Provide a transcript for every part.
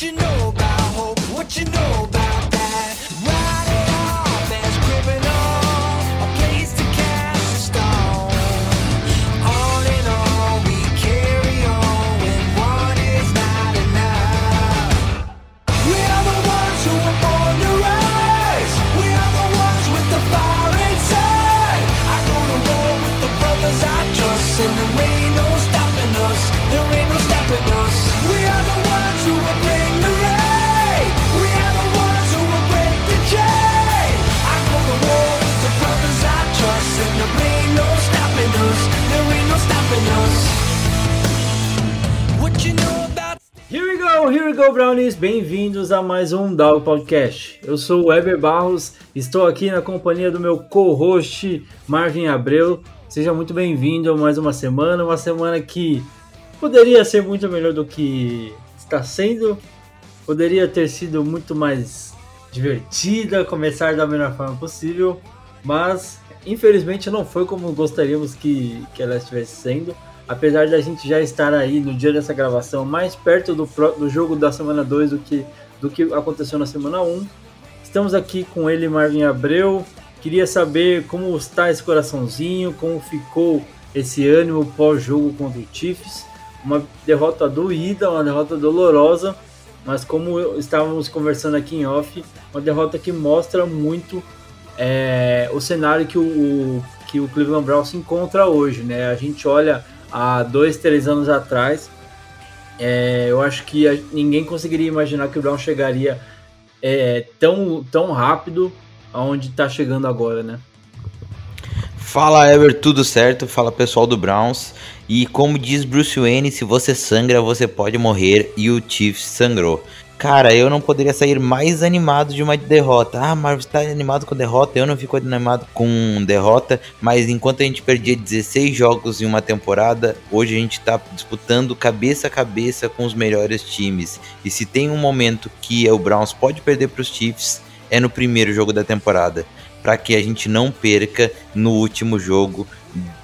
What you know about hope? What you know we go, Brownies! Bem-vindos a mais um Dog Podcast. Eu sou o Weber Barros, estou aqui na companhia do meu co-host Marvin Abreu. Seja muito bem-vindo a mais uma semana, uma semana que poderia ser muito melhor do que está sendo, poderia ter sido muito mais divertida, começar da melhor forma possível, mas infelizmente não foi como gostaríamos que, que ela estivesse sendo. Apesar da gente já estar aí no dia dessa gravação mais perto do, do jogo da semana 2 do que, do que aconteceu na semana 1. Estamos aqui com ele, Marvin Abreu. Queria saber como está esse coraçãozinho, como ficou esse ânimo pós-jogo contra o Chiefs. Uma derrota doída, uma derrota dolorosa, mas como estávamos conversando aqui em off, uma derrota que mostra muito é, o cenário que o, que o Cleveland Browns se encontra hoje, né? A gente olha há dois, três anos atrás, é, eu acho que a- ninguém conseguiria imaginar que o Browns chegaria é, tão, tão rápido aonde está chegando agora, né? Fala Ever, tudo certo? Fala pessoal do Browns. E como diz Bruce Wayne, se você sangra, você pode morrer. E o Chiefs sangrou. Cara, eu não poderia sair mais animado de uma derrota. Ah, Marvel tá animado com derrota. Eu não fico animado com derrota. Mas enquanto a gente perdia 16 jogos em uma temporada, hoje a gente tá disputando cabeça a cabeça com os melhores times. E se tem um momento que o Browns pode perder para os Chiefs, é no primeiro jogo da temporada para que a gente não perca no último jogo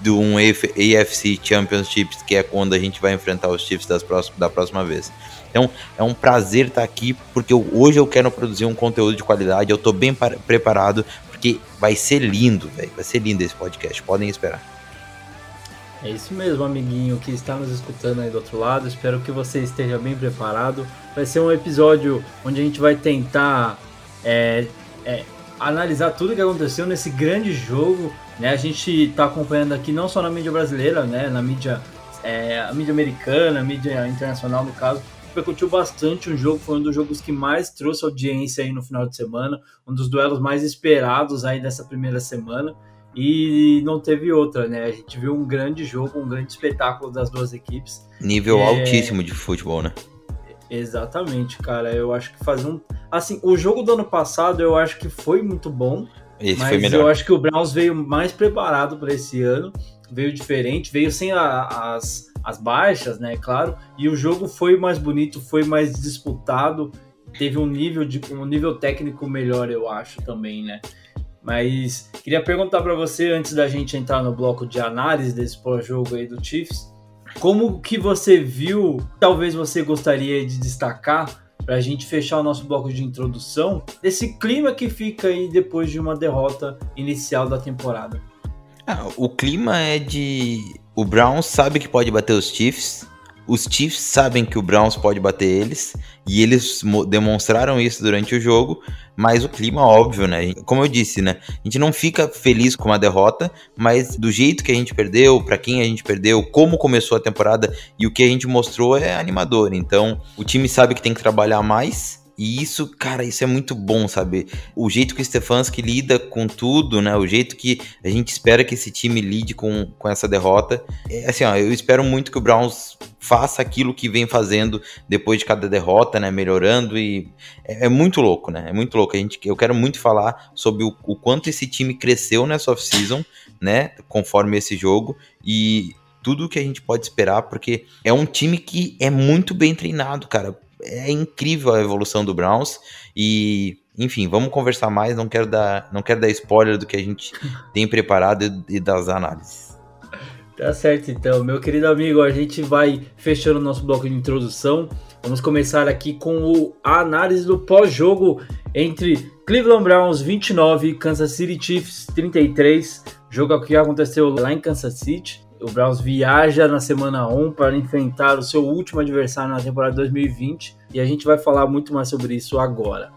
do um AF AFC Championships, que é quando a gente vai enfrentar os Chiefs das próxim- da próxima vez. Então é um prazer estar aqui, porque eu- hoje eu quero produzir um conteúdo de qualidade, eu tô bem par- preparado, porque vai ser lindo, velho, vai ser lindo esse podcast, podem esperar. É isso mesmo, amiguinho que está nos escutando aí do outro lado. Espero que você esteja bem preparado. Vai ser um episódio onde a gente vai tentar é, é, analisar tudo que aconteceu nesse grande jogo. Né? A gente está acompanhando aqui não só na mídia brasileira, né? na mídia, é, a mídia americana, a mídia internacional no caso. Repercutiu bastante o jogo, foi um dos jogos que mais trouxe audiência aí no final de semana, um dos duelos mais esperados aí dessa primeira semana e não teve outra, né? A gente viu um grande jogo, um grande espetáculo das duas equipes. Nível É. altíssimo de futebol, né? Exatamente, cara. Eu acho que fazer um. Assim, o jogo do ano passado eu acho que foi muito bom, Esse mas foi eu melhor. acho que o Browns veio mais preparado para esse ano, veio diferente, veio sem a- as, as baixas, né? Claro. E o jogo foi mais bonito, foi mais disputado, teve um nível de um nível técnico melhor, eu acho também, né? Mas queria perguntar para você antes da gente entrar no bloco de análise desse pós-jogo aí do Chiefs, como que você viu? Talvez você gostaria de destacar para a gente fechar o nosso bloco de introdução desse clima que fica aí depois de uma derrota inicial da temporada. Ah, o clima é de. O Browns sabe que pode bater os Chiefs. Os Chiefs sabem que o Browns pode bater eles. E eles mo- demonstraram isso durante o jogo. Mas o clima, óbvio, né? Como eu disse, né? A gente não fica feliz com uma derrota. Mas do jeito que a gente perdeu, pra quem a gente perdeu, como começou a temporada e o que a gente mostrou é animador. Então, o time sabe que tem que trabalhar mais. E isso, cara, isso é muito bom, sabe? O jeito que o Stefanski lida com tudo, né? O jeito que a gente espera que esse time lide com, com essa derrota. É assim, ó, eu espero muito que o Browns faça aquilo que vem fazendo depois de cada derrota, né? Melhorando e é, é muito louco, né? É muito louco. A gente, eu quero muito falar sobre o, o quanto esse time cresceu nessa off-season, né? Conforme esse jogo e tudo que a gente pode esperar, porque é um time que é muito bem treinado, cara é incrível a evolução do Browns e enfim, vamos conversar mais, não quero dar, não quero dar spoiler do que a gente tem preparado e, e das análises. Tá certo, então, meu querido amigo, a gente vai fechando o nosso bloco de introdução. Vamos começar aqui com a análise do pós-jogo entre Cleveland Browns 29 e Kansas City Chiefs 33. Jogo que aconteceu lá em Kansas City. O Browns viaja na semana 1 para enfrentar o seu último adversário na temporada 2020 e a gente vai falar muito mais sobre isso agora.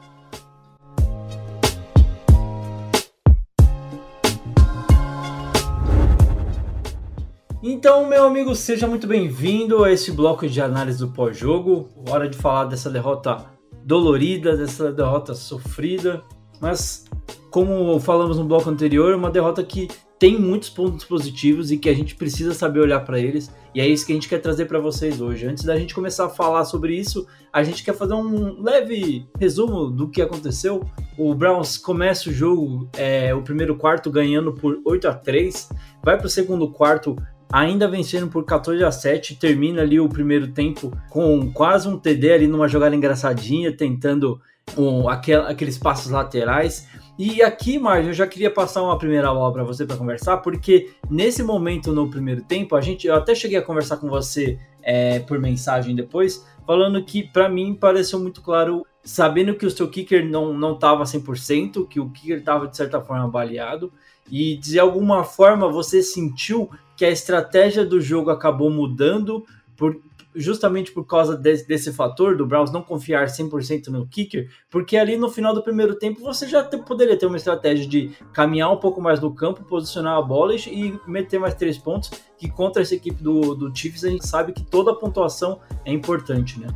Então, meu amigo, seja muito bem-vindo a esse bloco de análise do pós-jogo. Hora de falar dessa derrota dolorida, dessa derrota sofrida, mas como falamos no bloco anterior, uma derrota que tem muitos pontos positivos e que a gente precisa saber olhar para eles, e é isso que a gente quer trazer para vocês hoje. Antes da gente começar a falar sobre isso, a gente quer fazer um leve resumo do que aconteceu. O Browns começa o jogo, é, o primeiro quarto ganhando por 8 a 3, vai para o segundo quarto ainda vencendo por 14 a 7, termina ali o primeiro tempo com quase um TD ali numa jogada engraçadinha, tentando um, aquel, aqueles passos laterais. E aqui, Marge, eu já queria passar uma primeira bola para você para conversar, porque nesse momento no primeiro tempo, a gente, eu até cheguei a conversar com você é, por mensagem depois, falando que para mim pareceu muito claro, sabendo que o seu kicker não não estava 100%, que o kicker estava de certa forma baleado, e de alguma forma você sentiu que a estratégia do jogo acabou mudando por, justamente por causa desse, desse fator do Browns não confiar 100% no kicker, porque ali no final do primeiro tempo você já te, poderia ter uma estratégia de caminhar um pouco mais no campo, posicionar a bola e, meter mais três pontos, que contra essa equipe do, do Chiefs a gente sabe que toda a pontuação é importante, né?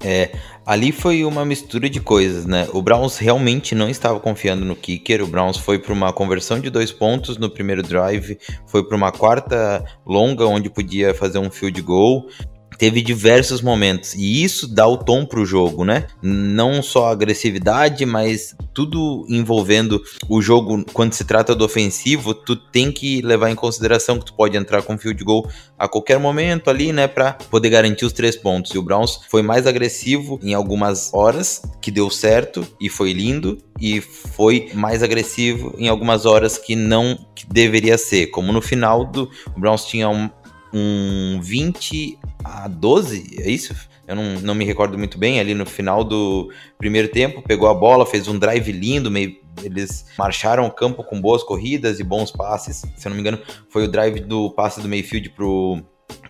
É, ali foi uma mistura de coisas, né? O Browns realmente não estava confiando no kicker. O Browns foi para uma conversão de dois pontos no primeiro drive, foi para uma quarta longa onde podia fazer um field goal teve diversos momentos. E isso dá o tom pro jogo, né? Não só agressividade, mas tudo envolvendo o jogo. Quando se trata do ofensivo, tu tem que levar em consideração que tu pode entrar com field goal a qualquer momento ali, né, para poder garantir os três pontos. E o Browns foi mais agressivo em algumas horas, que deu certo e foi lindo, e foi mais agressivo em algumas horas que não que deveria ser, como no final do o Browns tinha um, um 20 a 12, é isso? Eu não, não me recordo muito bem, ali no final do primeiro tempo, pegou a bola, fez um drive lindo, meio, eles marcharam o campo com boas corridas e bons passes. Se eu não me engano, foi o drive do passe do Mayfield pro,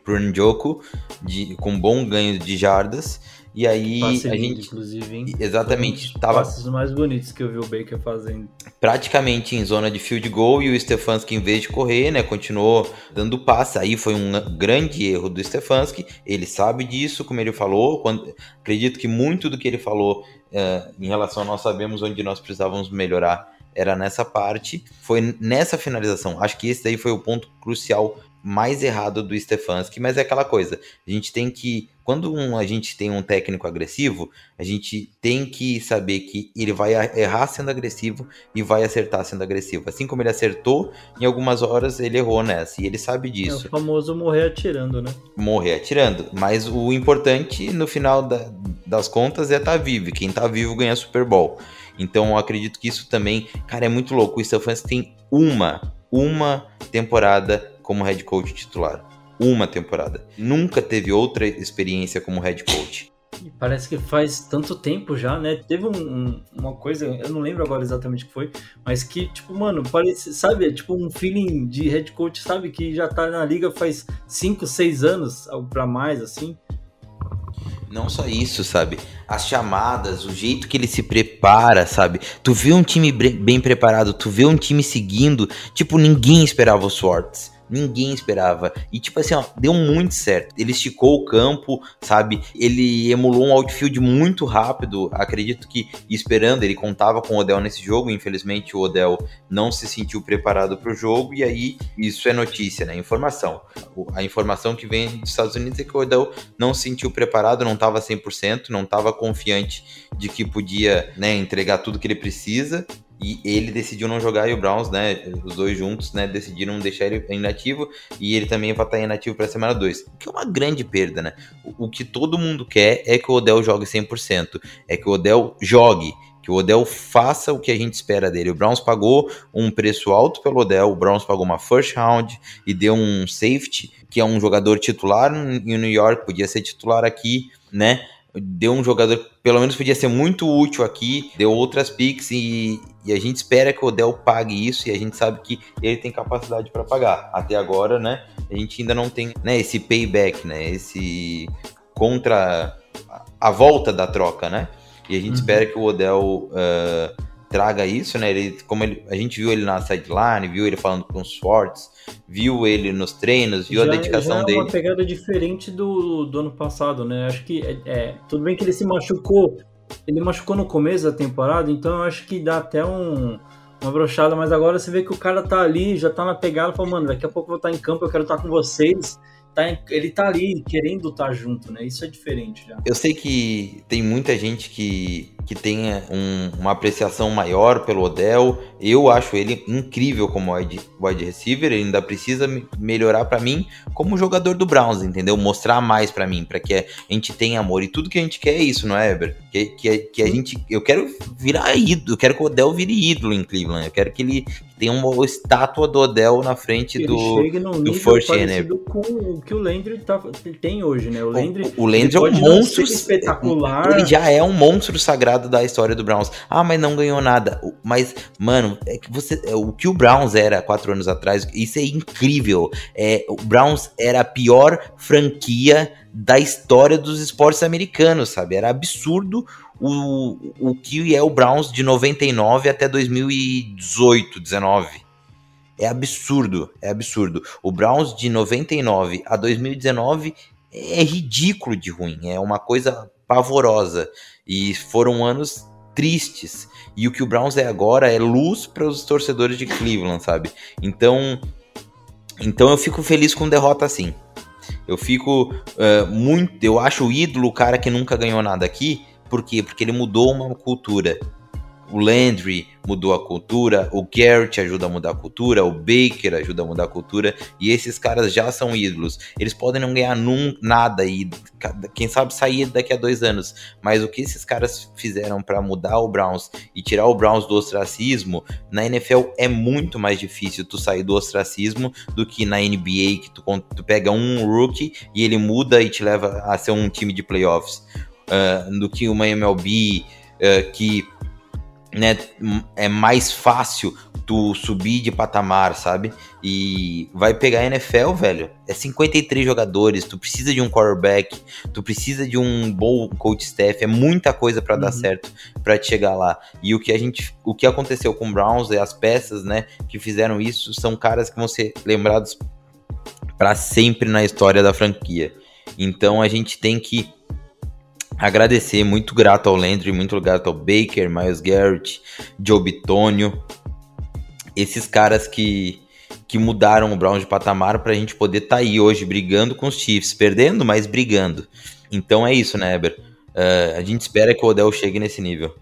pro Njoku, de, com bom ganho de jardas. E aí Passe a lindo, gente inclusive, hein? exatamente um tava passes mais bonitos que eu vi o Baker fazendo. praticamente em zona de field goal e o Stefanski em vez de correr, né, continuou dando passe. Aí foi um grande erro do Stefanski. Ele sabe disso, como ele falou. Quando, acredito que muito do que ele falou eh, em relação a nós sabemos onde nós precisávamos melhorar era nessa parte. Foi nessa finalização. Acho que esse daí foi o ponto crucial mais errado do Stefanski, mas é aquela coisa. A gente tem que quando um, a gente tem um técnico agressivo, a gente tem que saber que ele vai errar sendo agressivo e vai acertar sendo agressivo. Assim como ele acertou, em algumas horas ele errou nessa. E ele sabe É disso. o famoso morrer atirando, né? Morrer atirando. Mas o importante, no final da- das contas, é estar vivo. E quem tá vivo ganha Super Bowl. Então eu acredito que isso também, cara, é muito louco. O Stefanski tem uma, uma temporada como head coach titular. Uma temporada. Nunca teve outra experiência como head coach. E parece que faz tanto tempo já, né? Teve um- um- uma coisa, eu não lembro agora exatamente o que foi, mas que, tipo, mano, parece, sabe? É tipo um feeling de head coach, sabe? Que já tá na liga faz 5, 6 anos, algo pra mais, assim. Não só isso, sabe? As chamadas, o jeito que ele se prepara, sabe? Tu vê um time bem preparado, tu vê um time seguindo. Tipo, ninguém esperava o Swartz. Ninguém esperava. E tipo assim, ó, deu muito certo. Ele esticou o campo, sabe? Ele emulou um outfield muito rápido. Acredito que esperando, ele contava com o Odell nesse jogo. Infelizmente, o Odell não se sentiu preparado para o jogo. E aí, isso é notícia, né? Informação. A informação que vem dos Estados Unidos é que o Odell não se sentiu preparado, não estava 100%, não estava confiante de que podia né, entregar tudo que ele precisa e ele decidiu não jogar e o Browns, né, os dois juntos, né, decidiram deixar ele inativo e ele também vai estar inativo para a semana 2, o que é uma grande perda, né? O, o, que todo mundo quer é que o Odell jogue 100%, é que o Odell jogue, que o Odell faça o que a gente espera dele. O Browns pagou um preço alto pelo Odell, o Browns pagou uma first round e deu um safety, que é um jogador titular em New York, podia ser titular aqui, né? Deu um jogador pelo menos podia ser muito útil aqui, deu outras picks e, e a gente espera que o Odell pague isso e a gente sabe que ele tem capacidade para pagar. Até agora, né, a gente ainda não tem né, esse payback, né, esse contra a volta da troca, né? E a gente uhum. espera que o Odell uh, traga isso, né? Ele, como ele, a gente viu ele na sideline, viu ele falando com os Swartz, viu ele nos treinos, viu já, a dedicação já dele. É uma pegada diferente do, do ano passado, né? Acho que é, é, tudo bem que ele se machucou, ele machucou no começo da temporada, então eu acho que dá até um uma brochada, mas agora você vê que o cara tá ali, já tá na pegada, falou, mano, daqui a pouco eu vou estar em campo, eu quero estar com vocês tá, ele tá ali querendo estar tá junto, né? Isso é diferente já. Eu sei que tem muita gente que, que tem um, uma apreciação maior pelo Odell. Eu acho ele incrível como wide, wide receiver. Ele ainda precisa melhorar para mim como jogador do Browns, entendeu? Mostrar mais para mim, para que a gente tenha amor. E tudo que a gente quer é isso, não é, Eber? Que, que, que a gente. Eu quero virar ídolo, eu quero que o Odell vire ídolo em Cleveland. Eu quero que ele tenha uma estátua do Odell na frente ele do, chegue num do First com que o Landry tá, tem hoje, né? O Landry, o, o Landry é um monstro espetacular. Ele já é um monstro sagrado da história do Browns. Ah, mas não ganhou nada. Mas, mano, é que você, é, o que o Browns era quatro anos atrás, isso é incrível. É, o Browns era a pior franquia da história dos esportes americanos, sabe? Era absurdo o, o que é o Browns de 99 até 2018, 19. É absurdo, é absurdo. O Browns de 99 a 2019 é ridículo de ruim, é uma coisa pavorosa. E foram anos tristes. E o que o Browns é agora é luz para os torcedores de Cleveland, sabe? Então, então eu fico feliz com derrota assim. Eu fico uh, muito. Eu acho o ídolo o cara que nunca ganhou nada aqui. Por quê? Porque ele mudou uma cultura o Landry mudou a cultura, o Garrett ajuda a mudar a cultura, o Baker ajuda a mudar a cultura, e esses caras já são ídolos. Eles podem não ganhar num, nada e quem sabe sair daqui a dois anos, mas o que esses caras fizeram para mudar o Browns e tirar o Browns do ostracismo, na NFL é muito mais difícil tu sair do ostracismo do que na NBA, que tu, tu pega um rookie e ele muda e te leva a ser um time de playoffs, uh, do que uma MLB. Uh, que né, é mais fácil tu subir de patamar, sabe? E vai pegar a NFL, velho. É 53 jogadores, tu precisa de um quarterback, tu precisa de um bom coach staff, é muita coisa para uhum. dar certo para te chegar lá. E o que a gente, o que aconteceu com o Browns e as peças, né, que fizeram isso, são caras que vão ser lembrados para sempre na história da franquia. Então a gente tem que agradecer, muito grato ao Landry, muito grato ao Baker, Miles Garrett, Joe Bitonio, esses caras que, que mudaram o Brown de patamar para a gente poder estar tá aí hoje brigando com os Chiefs, perdendo, mas brigando. Então é isso, né, Eber? Uh, a gente espera que o Odell chegue nesse nível.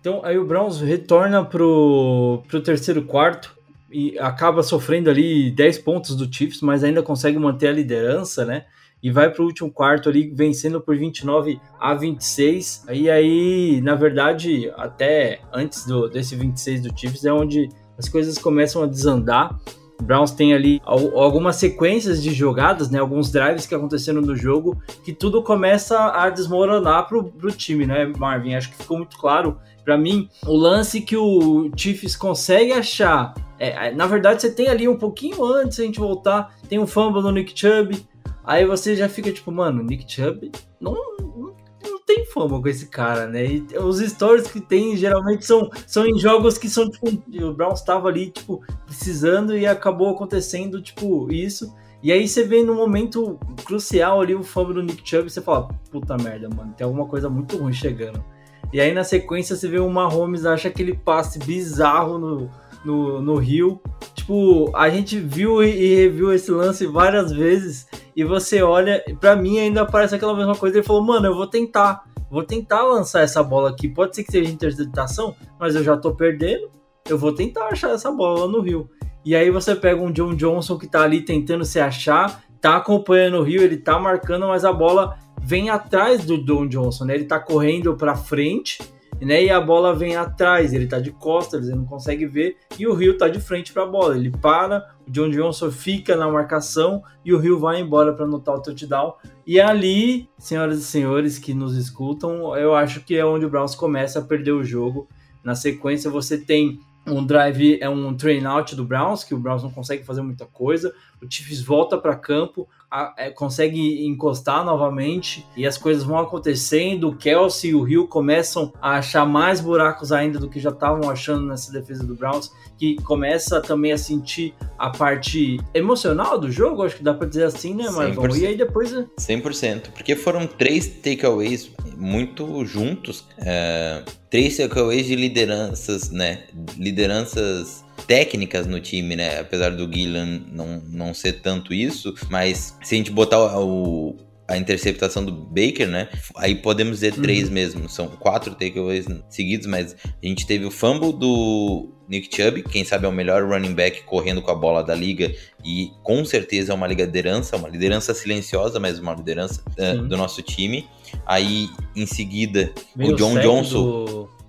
Então aí o Browns retorna pro, pro terceiro quarto e acaba sofrendo ali 10 pontos do Chiefs, mas ainda consegue manter a liderança, né? E vai para o último quarto ali vencendo por 29 a 26. E aí, na verdade, até antes do, desse 26 do Chiefs é onde as coisas começam a desandar. O Browns tem ali algumas sequências de jogadas, né, alguns drives que aconteceram no jogo, que tudo começa a desmoronar pro, pro time, né, Marvin? Acho que ficou muito claro para mim o lance que o Chiefs consegue achar. É, na verdade, você tem ali um pouquinho antes, a gente voltar, tem um fumble no Nick Chubb, Aí você já fica tipo, mano, Nick Chubb não, não, não tem fama com esse cara, né? E os stories que tem geralmente são, são em jogos que são, tipo, o Browns estava ali, tipo, precisando e acabou acontecendo, tipo, isso. E aí você vê no momento crucial ali o fama do Nick Chubb e você fala, puta merda, mano, tem alguma coisa muito ruim chegando. E aí na sequência você vê o Mahomes acha aquele passe bizarro no, no, no Rio. Tipo, a gente viu e reviu esse lance várias vezes e você olha, para mim ainda parece aquela mesma coisa. Ele falou, mano, eu vou tentar, vou tentar lançar essa bola aqui. Pode ser que seja interceptação, mas eu já tô perdendo. Eu vou tentar achar essa bola no Rio. E aí você pega um John Johnson que tá ali tentando se achar, tá acompanhando o Rio, ele tá marcando, mas a bola vem atrás do John Johnson, né? Ele tá correndo para frente né? E a bola vem atrás, ele tá de costas, ele não consegue ver, e o Rio tá de frente para a bola. Ele para, o John Johnson fica na marcação e o Rio vai embora para anotar o touchdown. E ali, senhoras e senhores que nos escutam, eu acho que é onde o Browns começa a perder o jogo. Na sequência, você tem um drive, é um train out do Browns, que o Browns não consegue fazer muita coisa. O Chiefs volta para campo, a, é, consegue encostar novamente e as coisas vão acontecendo. O Kelsey e o Hill começam a achar mais buracos ainda do que já estavam achando nessa defesa do Browns, que começa também a sentir a parte emocional do jogo, acho que dá para dizer assim, né, Marcão? E aí depois. 100%, porque foram três takeaways muito juntos, é, três takeaways de lideranças, né? Lideranças técnicas no time, né? Apesar do Gillan não, não ser tanto isso, mas se a gente botar o, a interceptação do Baker, né? Aí podemos dizer uhum. três mesmo. São quatro takeaways seguidos, mas a gente teve o fumble do Nick Chubb, quem sabe é o melhor running back correndo com a bola da liga e com certeza é uma liderança, uma liderança silenciosa, mas uma liderança uh, do nosso time. Aí em seguida o John Johnson. Do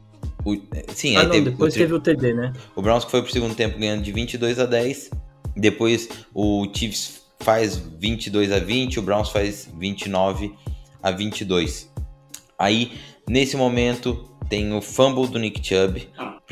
o, sim, ah, não, teve, depois o, teve o TD, né? O Browns foi pro segundo tempo ganhando de 22 a 10. Depois o Chiefs faz 22 a 20, o Browns faz 29 a 22. Aí, nesse momento, tem o fumble do Nick Chubb,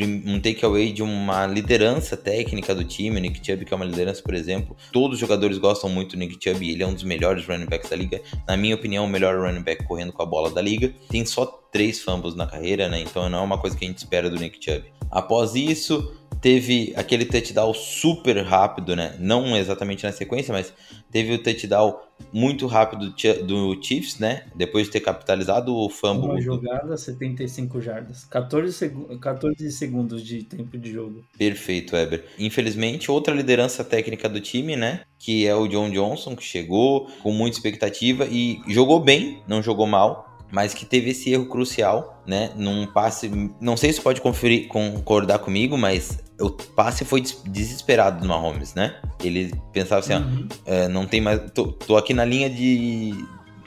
um takeaway de uma liderança técnica do time. O Nick Chubb, que é uma liderança, por exemplo. Todos os jogadores gostam muito do Nick Chubb, ele é um dos melhores running backs da liga. Na minha opinião, o melhor running back correndo com a bola da liga. Tem só três fumbles na carreira, né? Então não é uma coisa que a gente espera do Nick Chubb. Após isso, teve aquele touchdown super rápido, né? Não exatamente na sequência, mas teve o touchdown muito rápido do Chiefs, né? Depois de ter capitalizado o fumble. Uma jogada, 75 jardas. 14, seg 14 segundos de tempo de jogo. Perfeito, Weber. Infelizmente, outra liderança técnica do time, né? Que é o John Johnson, que chegou com muita expectativa e jogou bem, não jogou mal mas que teve esse erro crucial, né? Num passe. Não sei se pode conferir, concordar comigo, mas o passe foi desesperado do Mahomes, né? Ele pensava assim, uhum. ó, é, não tem mais. Tô, tô, aqui na linha de.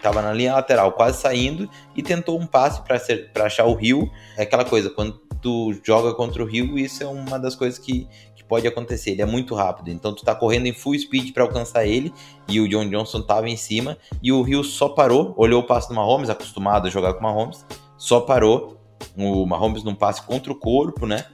Tava na linha lateral, quase saindo, e tentou um passe para achar o Rio. É aquela coisa, quando tu joga contra o Rio, isso é uma das coisas que, pode acontecer. Ele é muito rápido, então tu tá correndo em full speed para alcançar ele e o John Johnson tava em cima e o Rio só parou, olhou o passe do Mahomes, acostumado a jogar com o Mahomes, só parou. O Mahomes num passe contra o corpo, né?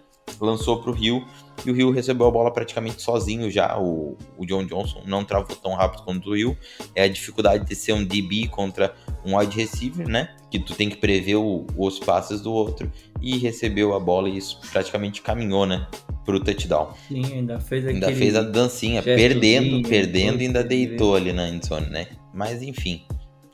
Lançou pro Rio e o Rio recebeu a bola praticamente sozinho já. O, o John Johnson não travou tão rápido quanto o Rio. É a dificuldade de ser um DB contra um wide receiver, né? Que tu tem que prever o, os passes do outro. E recebeu a bola e isso praticamente caminhou, né? Pro touchdown. Sim, ainda fez Ainda fez a dancinha, perdendo, perdendo e ainda deitou ali na endzone, né? Mas enfim,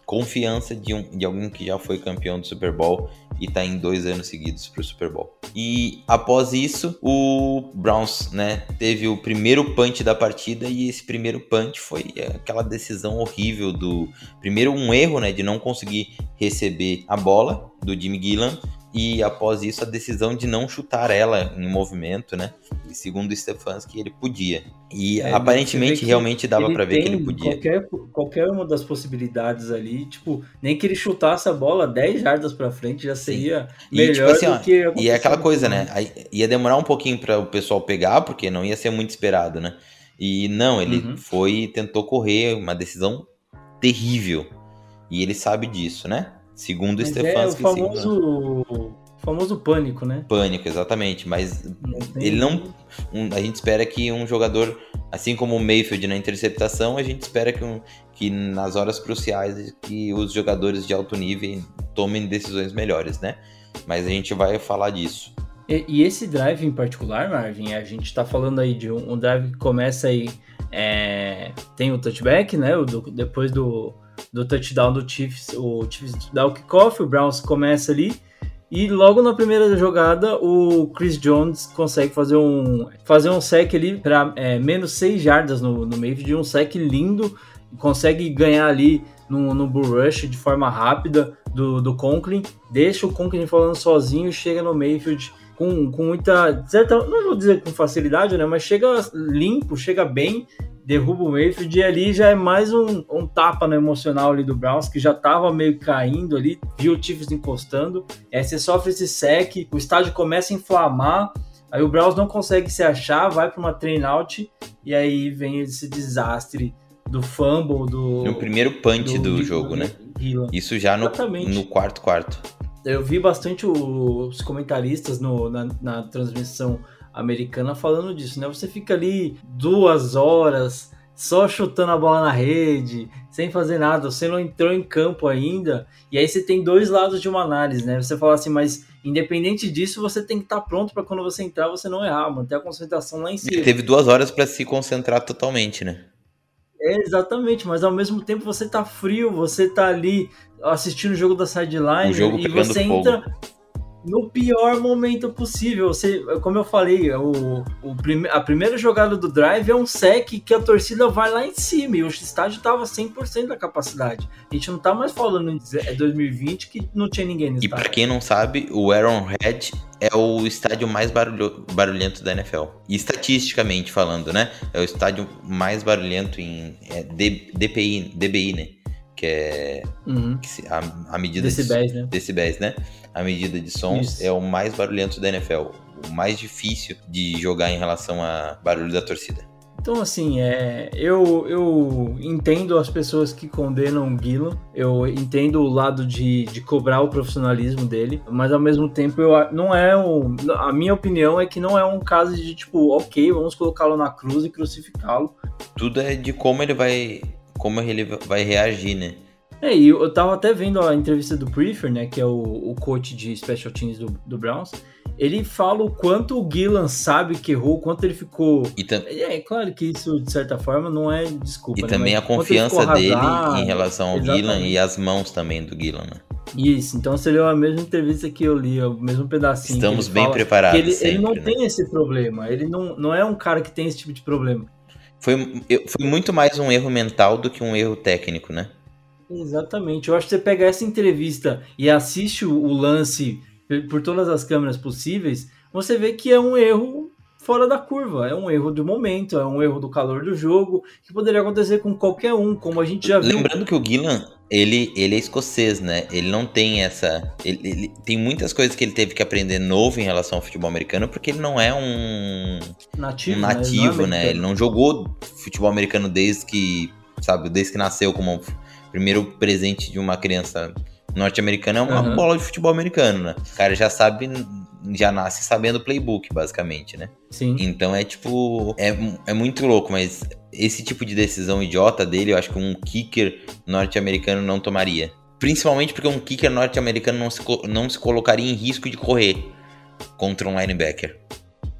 confiança de, um, de alguém que já foi campeão do Super Bowl e tá em dois anos seguidos pro Super Bowl. E após isso, o Browns, né, teve o primeiro punch da partida e esse primeiro punch foi aquela decisão horrível do primeiro um erro, né, de não conseguir receber a bola do Jimmy Gillan e após isso a decisão de não chutar ela em movimento, né? E segundo o Stefanski, ele podia. E é, aparentemente realmente dava para ver que ele podia. Qualquer, qualquer uma das possibilidades ali, tipo, nem que ele chutasse a bola 10 jardas para frente já seria Sim. melhor e, tipo assim, do que E é aquela coisa, né? Aí, ia demorar um pouquinho para o pessoal pegar, porque não ia ser muito esperado, né? E não, ele uhum. foi e tentou correr, uma decisão terrível. E ele sabe disso, né? Segundo Mas Stefanski. É o famoso, famoso pânico, né? Pânico, exatamente. Mas Não ele não. um- a gente espera que um jogador, assim como o Mayfield na interceptação, a gente espera que, um- que nas horas cruciais que os jogadores de alto nível tomem decisões melhores, né? Mas a gente vai falar disso. E, e esse drive em particular, Marvin, a gente tá falando aí de um, um drive que começa aí. é, tem o touchback, né? o do- depois do, do touchdown do Chiefs, o Chiefs dá o kickoff, o Browns começa ali. E logo na primeira jogada, o Chris Jones consegue fazer um, fazer um sec ali para menos 6 jardas no, no meio de um sec lindo. Consegue ganhar ali no, no bull rush de forma rápida do, do Conklin. Deixa o Conklin falando sozinho, chega no Mayfield com, com muita. Certa, não vou dizer com facilidade, né? Mas chega limpo, chega bem, derruba o Mayfield e ali já é mais um, um tapa no emocional ali do Browns, que já tava meio caindo ali, viu o Chiefs encostando. Aí você sofre esse sec, o estádio começa a inflamar. Aí o Browns não consegue se achar, vai para uma train out e aí vem esse desastre do fumble do No primeiro punch do, do jogo, né? Isso já no, no quarto quarto. Eu vi bastante os comentaristas no- na, na transmissão americana falando disso, né? Você fica ali duas horas só chutando a bola na rede, sem fazer nada, você não entrou em campo ainda, e aí você tem dois lados de uma análise, né? Você fala assim, mas independente disso, você tem que estar pronto para quando você entrar você não errar, manter a concentração lá em Ele cima. teve duas horas pra se concentrar totalmente, né? É, exatamente, mas ao mesmo tempo você tá frio, você tá ali assistindo o jogo da sideline jogo e você fogo. No pior momento possível. Você, como eu falei, o, o prime, a primeira jogada do drive é um sec que a torcida vai lá em cima e o estádio tava 100% da capacidade. A gente não tá mais falando em é 2020 que não tinha ninguém no E pra estádio. quem não sabe, o Arrowhead é o estádio mais barulho- barulhento da NFL. E estatisticamente falando, né? É o estádio mais barulhento em é, D- DPI, DBI, né? Que é Uhum. que a, a medida de Decibéis, né? decibéis, né? A medida de sons Isso. é o mais barulhento da NFL. O mais difícil de jogar em relação a barulho da torcida. Então, assim, é, eu, eu entendo as pessoas que condenam o Gillan, eu entendo o lado de, de cobrar o profissionalismo dele, mas ao mesmo tempo eu, não é um, a minha opinião é que não é um caso de tipo, ok, vamos colocá-lo na cruz e crucificá-lo. Tudo é de como ele vai. Como ele vai reagir, né? É, e eu tava até vendo a entrevista do Prefer, né, que é o, o coach de special teams do, do Browns, ele fala o quanto o Gillan sabe que errou, o quanto ele ficou E, tam- É claro que isso, de certa forma, não é desculpa. e né? também a confiança dele em relação ao exatamente. Gillan e as mãos também do Gillan, né? Isso, então você leu a mesma entrevista que eu li, o mesmo pedacinho. que Estamos bem fala preparados ele, ele não sempre, né? tem esse problema, ele não, não é um cara que tem esse tipo de problema. Foi, foi muito mais um erro mental do que um erro técnico, né? Exatamente, eu acho que você pega essa entrevista e assiste o, lance por todas as câmeras possíveis, você vê que é um erro fora da curva, é um erro do momento, é um erro do calor do jogo, que poderia acontecer com qualquer um, como a gente já viu Lembrando que o Gillan, ele, ele é escocês, né? Ele não tem essa. Ele, ele- tem muitas coisas que ele teve que aprender novo em relação ao futebol americano, porque ele não é um, nativo, um né? É nativo, né? Ele não jogou futebol americano desde que, sabe, desde que nasceu como o primeiro presente de uma criança norte-americana é uma Aham. bola de futebol americano, né? O cara já sabe, já nasce sabendo o playbook, basicamente, né? Sim. Então é tipo. É, é muito louco, mas esse tipo de decisão idiota dele, eu acho que um kicker norte-americano não tomaria. Principalmente porque um kicker norte-americano não se, não se colocaria em risco de correr contra um linebacker.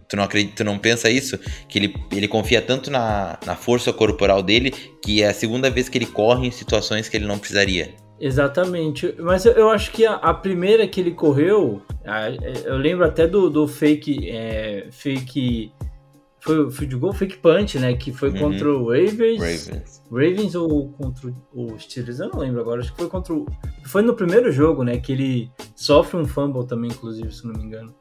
Tu não, acredita, tu não pensa isso? Que ele, ele confia tanto na, na força corporal dele que é a segunda vez que ele corre em situações que ele não precisaria. Exatamente. Mas eu, eu acho que a, a primeira que ele correu, a- eu lembro até do, do fake. é, fake. Foi o field goal, fake punch, né? Que foi Uhum. contra o Ravens. Ravens. Ravens ou contra o Steelers? Eu não lembro agora. Acho que foi contra o. Foi no primeiro jogo, né? Que ele sofre um fumble também, inclusive, se não me engano.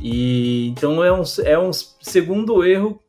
E então é um, é um segundo erro,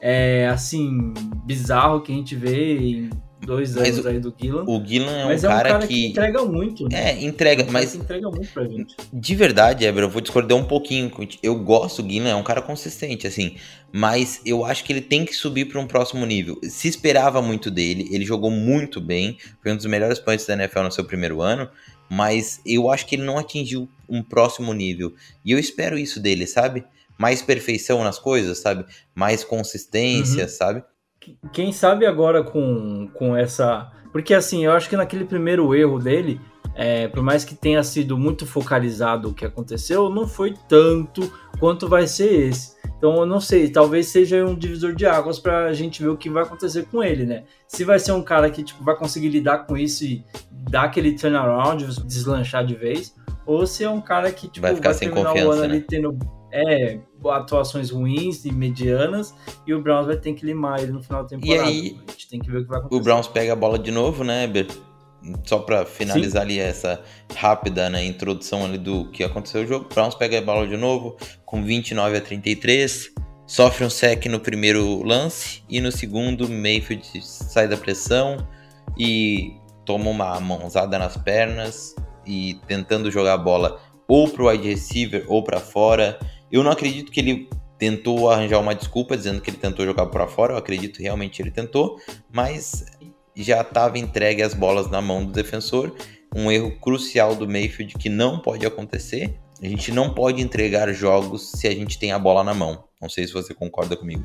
é, assim, bizarro que a gente vê. em- dois Mas anos aí do Gillan. O Gillan é um, mas cara, é um cara que... que. entrega muito, né? É, entrega, É um mas entrega muito pra gente. de verdade, Eber, eu vou discordar um pouquinho. Eu gosto do Gillan, é um cara consistente, assim. Mas eu acho que ele tem que subir para um próximo nível. Se esperava muito dele, ele jogou muito bem, foi um dos melhores points da NFL no seu primeiro ano. Mas eu acho que ele não atingiu um próximo nível. E eu espero isso dele, sabe? Mais perfeição nas coisas, sabe? Mais consistência, Uhum. sabe? Quem sabe agora com, com essa. Porque assim, eu acho que naquele primeiro erro dele, é, por mais que tenha sido muito focalizado o que aconteceu, não foi tanto quanto vai ser esse. Então eu não sei, talvez seja um divisor de águas pra gente ver o que vai acontecer com ele, né? Se vai ser um cara que tipo, vai conseguir lidar com isso e dar aquele turnaround, deslanchar de vez, ou se é um cara que tipo, Vai ficar sem terminar o confiança, ano né? ali tendo é, atuações ruins e medianas, e o Browns vai ter que limar ele no final da temporada. aí, a gente tem que ver o que vai acontecer. O Browns pega a bola de novo, né, Eber? Só pra finalizar ali essa rápida né, introdução ali do que aconteceu no jogo. O Browns pega a bola de novo com 29 a 33. Sofre um sec no primeiro lance e no segundo Mayfield sai da pressão e toma uma mãozada nas pernas e tentando jogar a bola ou pro wide receiver ou pra fora. Eu não acredito que ele tentou arranjar uma desculpa dizendo que ele tentou jogar pra fora. Eu acredito realmente que ele tentou, mas já estava entregue as bolas na mão do defensor. Um erro crucial do Mayfield que não pode acontecer. A gente não pode entregar jogos se a gente tem a bola na mão. Não sei se você concorda comigo.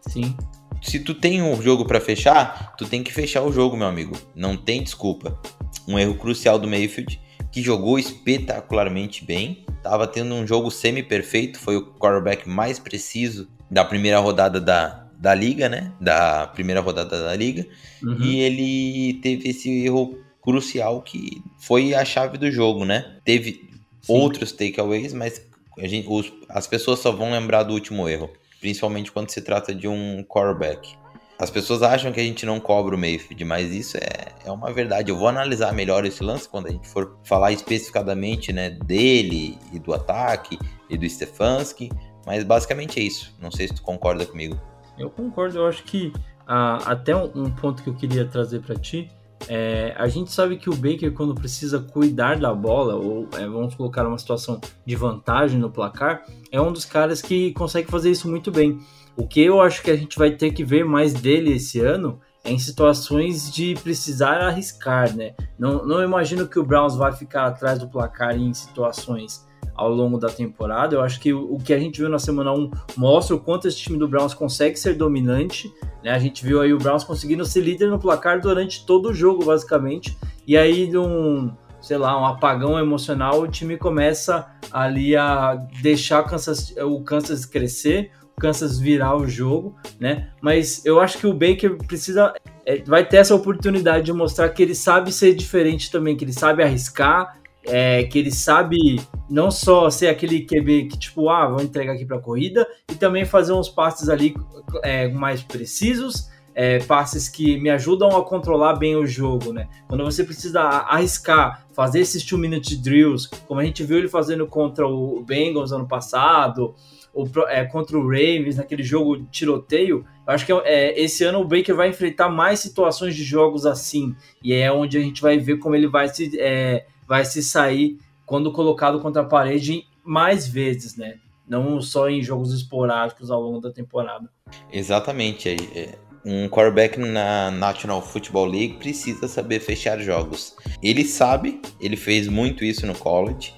Sim. Se tu tem um jogo pra fechar, tu tem que fechar o jogo, meu amigo. Não tem desculpa. Um erro crucial do Mayfield, que jogou espetacularmente bem. Tava tendo um jogo semi-perfeito, foi o quarterback mais preciso da primeira rodada da, da liga, né? Da primeira rodada da liga. Uhum. E ele teve esse erro crucial que foi a chave do jogo, né? Teve Sim. outros takeaways, mas a gente, os- as pessoas só vão lembrar do último erro, principalmente quando se trata de um quarterback. As pessoas acham que a gente não cobra o Mayfield, mas isso é, é uma verdade. Eu vou analisar melhor esse lance quando a gente for falar especificadamente né, dele e do ataque e do Stefanski, mas basicamente é isso. Não sei se tu concorda comigo. Eu concordo, eu acho que ah, até um, um ponto que eu queria trazer para ti é a gente sabe que o Baker quando precisa cuidar da bola ou é, vamos colocar uma situação de vantagem no placar é um dos caras que consegue fazer isso muito bem. O que eu acho que a gente vai ter que ver mais dele esse ano é em situações de precisar arriscar, né? Não, não imagino que o Browns vai ficar atrás do placar em situações ao longo da temporada. Eu acho que o, o que a gente viu na semana 1 mostra o quanto esse time do Browns consegue ser dominante. Né? A gente viu aí o Browns conseguindo ser líder no placar durante todo o jogo, basicamente. E aí, num, sei lá, um apagão emocional, o time começa ali a deixar o Kansas, o Kansas crescer, Kansas virar o jogo, né? Mas eu acho que o Baker precisa. é, vai ter essa oportunidade de mostrar que ele sabe ser diferente também, que ele sabe arriscar, é, que ele sabe não só ser aquele QB que, tipo, ah, vou entregar aqui para corrida, e também fazer uns passes ali é, mais precisos, é, passes que me ajudam a controlar bem o jogo, né? Quando você precisa arriscar, fazer esses two-minute drills, como a gente viu ele fazendo contra o Bengals ano passado, pro- é, contra o Ravens, naquele jogo tiroteio, eu acho que é, esse ano o Baker vai enfrentar mais situações de jogos assim, e é onde a gente vai ver como ele vai se, é, vai se sair quando colocado contra a parede mais vezes, né? Não só em jogos esporádicos ao longo da temporada. Exatamente. é- é, Um quarterback na National Football League precisa saber fechar jogos. Ele sabe, ele fez muito isso no college.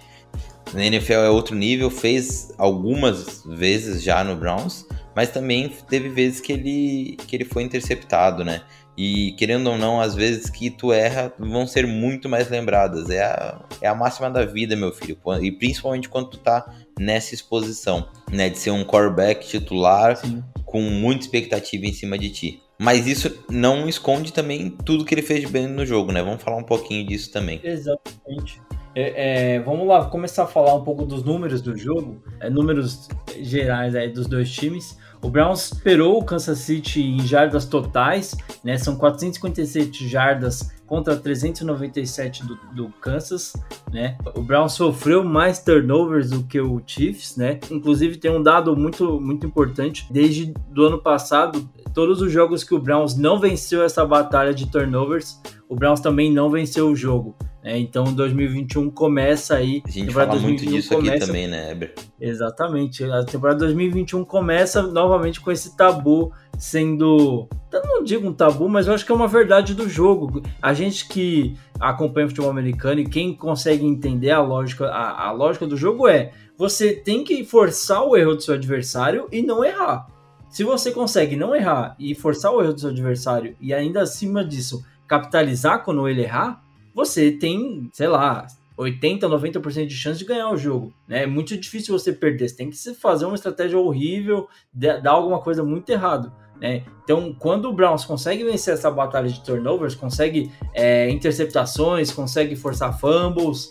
Na NFL é outro nível, fez algumas vezes já no Browns, mas também teve vezes que ele, que ele foi interceptado, né? E querendo ou não, as vezes que tu erra vão ser muito mais lembradas. É a, é a máxima da vida, meu filho. E principalmente quando tu tá nessa exposição, né? De ser um quarterback titular Sim. com muita expectativa em cima de ti. Mas isso não esconde também tudo que ele fez de bem no jogo, né? Vamos falar um pouquinho disso também. Exatamente. É, é, vamos lá começar a falar um pouco dos números do jogo, é, números gerais aí dos dois times. O Browns superou o Kansas City em jardas totais, né? São 457 jardas contra 397 do, do Kansas, né? O Browns sofreu mais turnovers do que o Chiefs, né? Inclusive tem um dado muito muito importante desde do ano passado, todos os jogos que o Browns não venceu essa batalha de turnovers, o Browns também não venceu o jogo. Né? Então 2021 começa aí. A gente fala muito disso começa... aqui também, né, Eber? Exatamente. A temporada 2021 começa novamente com esse tabu sendo. Eu não digo um tabu, mas eu acho que é uma verdade do jogo. A gente que acompanha o futebol americano e quem consegue entender a lógica, a, a lógica do jogo é você tem que forçar o erro do seu adversário e não errar. Se você consegue não errar e forçar o erro do seu adversário e ainda acima disso capitalizar quando ele errar, você tem, sei lá, 80, 90% de chance de ganhar o jogo. Né? É muito difícil você perder. Você tem que fazer uma estratégia horrível, dar alguma coisa muito errado. Né? Então, quando o Browns consegue vencer essa batalha de turnovers, consegue é, interceptações, consegue forçar fumbles,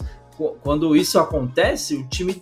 quando isso acontece, o time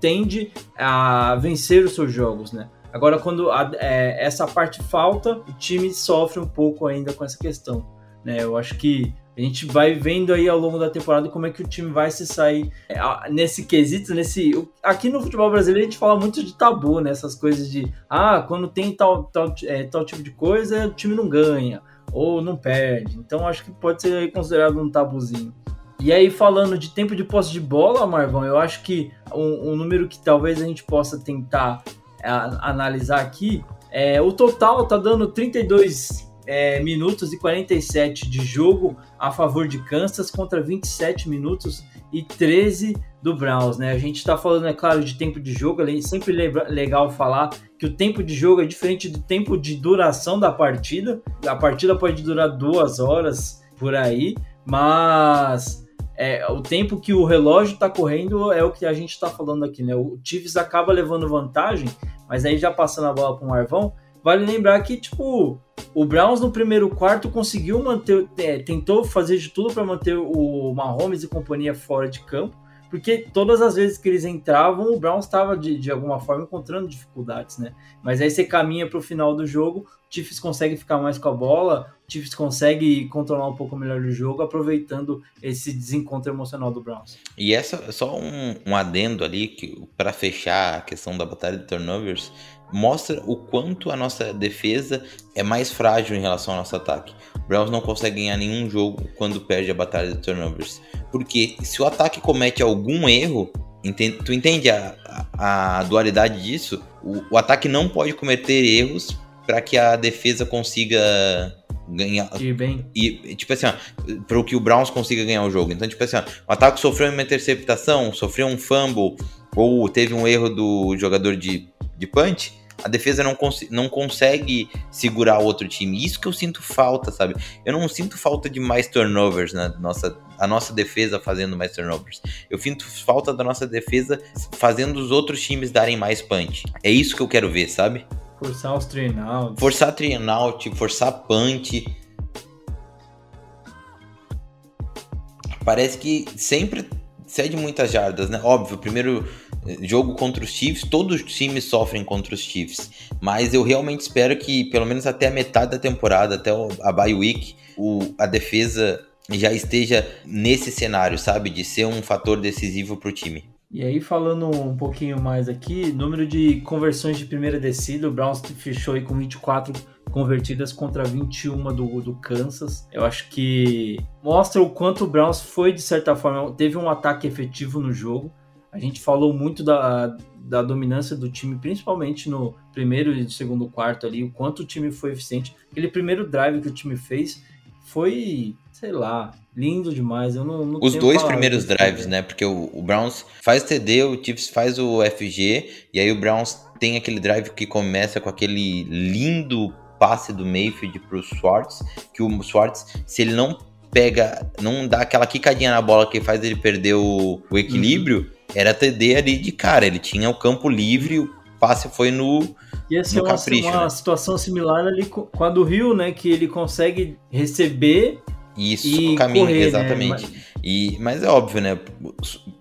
tende a vencer os seus jogos, né? Agora, quando a, é, essa parte falta, o time sofre um pouco ainda com essa questão. Né? Eu acho que a gente vai vendo aí ao longo da temporada como é que o time vai se sair é, nesse quesito, nesse. Aqui no futebol brasileiro a gente fala muito de tabu, né? Essas coisas de ah, quando tem tal, tal, é, tal tipo de coisa, o time não ganha ou não perde. Então acho que pode ser considerado um tabuzinho. E aí, falando de tempo de posse de bola, Marvão, eu acho que um, um número que talvez a gente possa tentar analisar aqui é o total tá dando 32 é, minutos e 47 de jogo a favor de Kansas contra 27 minutos e 13 do Browns, né? A gente está falando, é claro, de tempo de jogo, é sempre legal falar que o tempo de jogo é diferente do tempo de duração da partida. A partida pode durar duas horas por aí, mas é, o tempo que o relógio está correndo é o que a gente está falando aqui, né? O Chiefs acaba levando vantagem, mas aí já passando a bola para o Marvão, Vale lembrar que, tipo, o Browns no primeiro quarto conseguiu manter, é, tentou fazer de tudo para manter o Mahomes e companhia fora de campo, porque todas as vezes que eles entravam, o Browns estava de, de alguma forma encontrando dificuldades, né? Mas aí você caminha para o final do jogo, o Chiefs consegue ficar mais com a bola, o Chiefs consegue controlar um pouco melhor o jogo, aproveitando esse desencontro emocional do Browns. E essa só um, um adendo ali para fechar a questão da batalha de turnovers, mostra o quanto a nossa defesa é mais frágil em relação ao nosso ataque. O Browns não consegue ganhar nenhum jogo quando perde a batalha de turnovers. Porque se o ataque comete algum erro, entende, tu entende a, a, a dualidade disso? O, o, ataque não pode cometer erros para que a defesa consiga ganhar. Ir bem. E, tipo assim, para que o Browns consiga ganhar o jogo. Então, tipo assim, ó, o ataque sofreu uma interceptação, sofreu um fumble, ou teve um erro do jogador de de punch, a defesa não, cons não consegue segurar o outro time. Isso que eu sinto falta, sabe? Eu não sinto falta de mais turnovers na nossa, a nossa defesa fazendo mais turnovers. Eu sinto falta da nossa defesa fazendo os outros times darem mais punch. É isso que eu quero ver, sabe? Forçar os trainouts. Forçar trainout, forçar punch. Parece que sempre cede muitas jardas, né? Óbvio, primeiro jogo contra os Chiefs, todos os times sofrem contra os Chiefs, mas eu realmente espero que pelo menos até a metade da temporada, até a bye week, o, a defesa já esteja nesse cenário, sabe, de ser um fator decisivo para o time. E aí, falando um pouquinho mais aqui, número de conversões de primeira descida, o Browns fechou aí com 24 convertidas contra 21 do, do Kansas. Eu acho que mostra o quanto o Browns foi, de certa forma, teve um ataque efetivo no jogo. A gente falou muito da, da dominância do time, principalmente no primeiro e segundo quarto ali, o quanto o time foi eficiente. Aquele primeiro drive que o time fez foi, sei lá, lindo demais. Eu não, não Os dois primeiros drives, né? Porque o, o, Browns faz TD, o Chiefs faz o FG, e aí o Browns tem aquele drive que começa com aquele lindo passe do Mayfield pro Swartz, que o Swartz, se ele não pega, não dá aquela quicadinha na bola que faz ele perder o, o equilíbrio, uhum era TD ali de cara. Ele tinha o campo livre, o passe foi no. Ia ser uma, capricho, uma né? situação similar ali com a do Rio, né? Que ele consegue receber. Isso, e caminho, correr, né? exatamente. Né? Mas... E, mas é óbvio, né?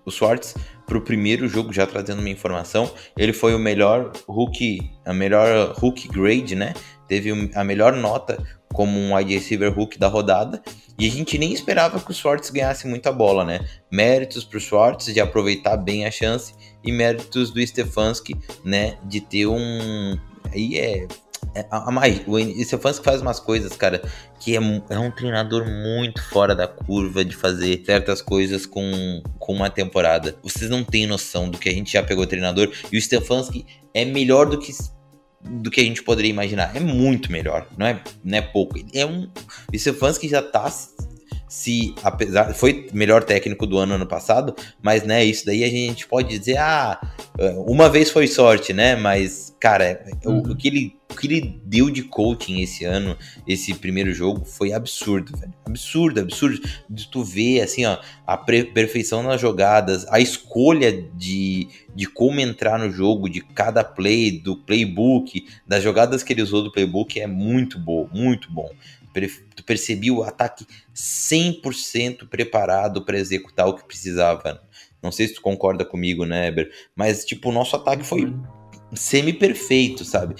O Swartz, pro primeiro jogo, já trazendo uma informação, ele foi o melhor Hulk, a melhor Hulk grade, né? Teve a melhor nota como um wide receiver Hulk da rodada. E a gente nem esperava que o Swartz ganhasse muita bola, né? Méritos para o Swartz de aproveitar bem a chance e méritos do Stefanski, né? De ter um. Aí é. é, a, a, mais, o Stefanski faz umas coisas, cara, que é, é um treinador muito fora da curva de fazer certas coisas com, com uma temporada. Vocês não têm noção do que a gente já pegou treinador e o Stefanski é melhor do que do que a gente poderia imaginar. É muito melhor, não é, não é pouco. É um o Stefanski já tá se apesar foi melhor técnico do ano ano passado, mas né, isso daí a gente pode dizer, ah, uma vez foi sorte, né? Mas cara, uhum. o, o, que ele o que ele deu de coaching esse ano, esse primeiro jogo foi absurdo, velho. Absurdo, absurdo de tu ver assim, ó, a perfeição nas jogadas, a escolha de, de como entrar no jogo, de cada play, do playbook, das jogadas que ele usou do playbook é muito bom, muito bom tu percebia o ataque 100% preparado para executar o que precisava. Não sei se tu concorda comigo, né, Eber? Mas, tipo, o nosso ataque foi semi-perfeito, sabe?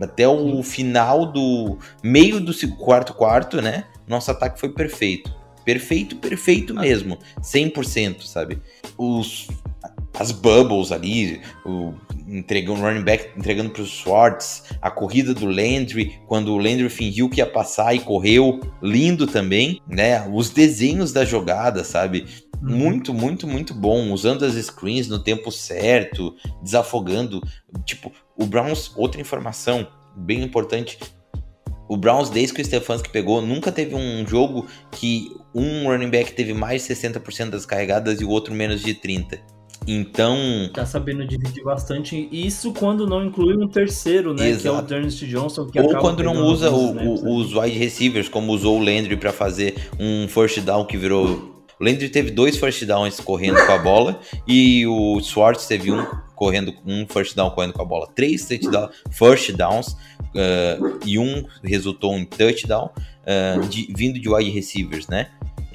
Até o final do meio do quarto quarto, né? Nosso ataque foi perfeito. Perfeito, perfeito mesmo. 100%, sabe? Os, as bubbles ali, o entregando running back entregando para o Swartz, a corrida do Landry, quando o Landry fingiu que ia passar e correu, lindo também, né? Os desenhos da jogada, sabe? Uhum. Muito, muito, muito bom, usando as screens no tempo certo, desafogando. Tipo, o Browns, outra informação bem importante, o Browns, desde que o Stefanski pegou, nunca teve um jogo que um running back teve mais de 60% das carregadas e o outro menos de 30%. Então. Tá sabendo dividir bastante. Isso quando não inclui um terceiro, né? Exato. Que é o Ernest Johnson. Ou quando não usa o, o, os wide receivers, como usou o Landry para fazer um first down que virou. O Landry teve dois first downs correndo com a bola e o Swartz teve um correndo um first down correndo com a bola. Três touchdown, first downs uh, e um resultou em touchdown uh, de, vindo de wide receivers, né?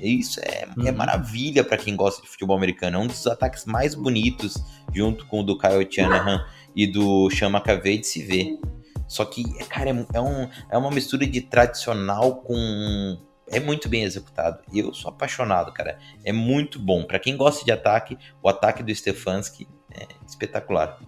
Isso é, é uhum. é maravilha para quem gosta de futebol americano. É um dos ataques mais bonitos, junto com o do Kyle Shanahan e do Chama McAvey de se ver. Só que, cara, é, é, um, é uma mistura de tradicional com. É muito bem executado. E eu sou apaixonado, cara. É muito bom. Para quem gosta de ataque, o ataque do Stefanski é espetacular.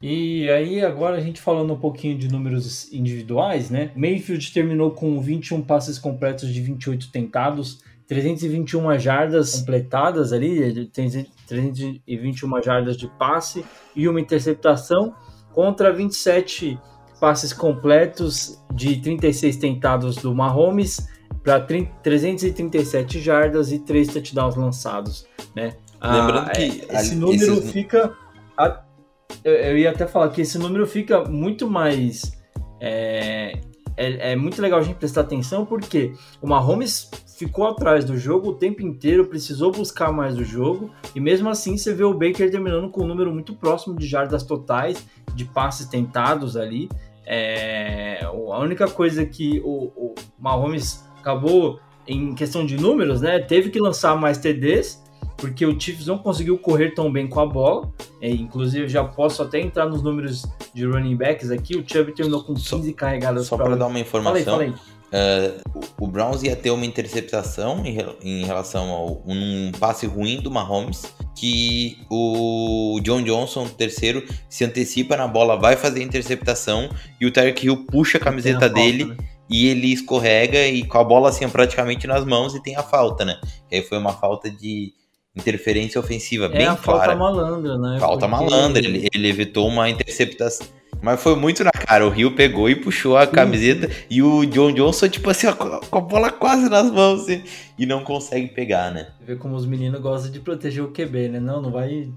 E aí, agora a gente falando um pouquinho de números individuais, né? Mayfield terminou com 21 passes completos de 28 tentados, 321 jardas completadas ali, 321 jardas de passe e uma interceptação contra 27 passes completos de 36 tentados do Mahomes para 337 jardas e 3 touchdowns lançados, né? Lembrando ah, que é, esse número esses... fica eu ia até falar que esse número fica muito mais é, é, é, muito legal a gente prestar atenção porque o Mahomes ficou atrás do jogo o tempo inteiro, precisou buscar mais o jogo, e mesmo assim você vê o Baker terminando com um número muito próximo de jardas totais, de passes tentados ali. É, a única coisa que o, o Mahomes acabou em questão de números, né? Teve que lançar mais TDs, porque o Chiefs não conseguiu correr tão bem com a bola. É, inclusive, já posso até entrar nos números de running backs aqui. O Chubb terminou com 15 só, carregadas. Só para dar uma informação, falei, falei. Uh, o Browns ia ter uma interceptação em, em relação a um passe ruim do Mahomes, que o John Johnson, terceiro, se antecipa na bola, vai fazer a interceptação e o Tyreek Hill puxa a camiseta a dele né? e ele escorrega e com a bola assim praticamente nas mãos e tem a falta, né? E aí foi uma falta de interferência ofensiva é bem a clara. Falta malandra, né? Falta Porque... malandra, ele, ele evitou uma interceptação mas foi muito na cara. O Rio pegou e puxou a camiseta e o John Johnson, tipo assim, ó, com a bola quase nas mãos assim, e não consegue pegar, né? Vê como os meninos gostam de proteger o QB, né? Não, não vai.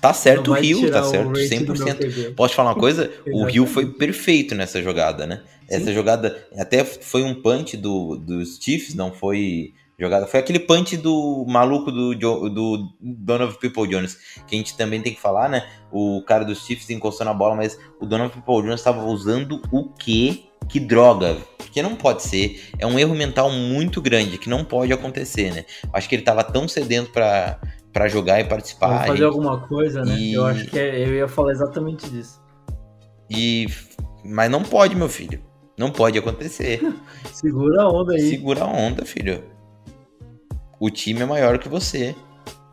Tá certo o Rio, tá certo, 100%. Posso falar uma coisa? o Rio foi perfeito nessa jogada, né? Sim. Essa jogada até foi um punch do, dos Chiefs, não foi jogada. Foi aquele punch do maluco do, do Donovan People Jones, que a gente também tem que falar, né? O cara dos Chiefs encostou na bola, mas o Donovan People Jones estava usando o quê? Que droga, porque não pode ser. É um erro mental muito grande que não pode acontecer, né? Acho que ele estava tão sedento para para jogar e participar. Pra fazer e... alguma coisa, né? E... Eu acho que é, eu ia falar exatamente disso. E mas não pode, meu filho. Não pode acontecer. Segura a onda aí. Segura a onda, filho o time é maior que você.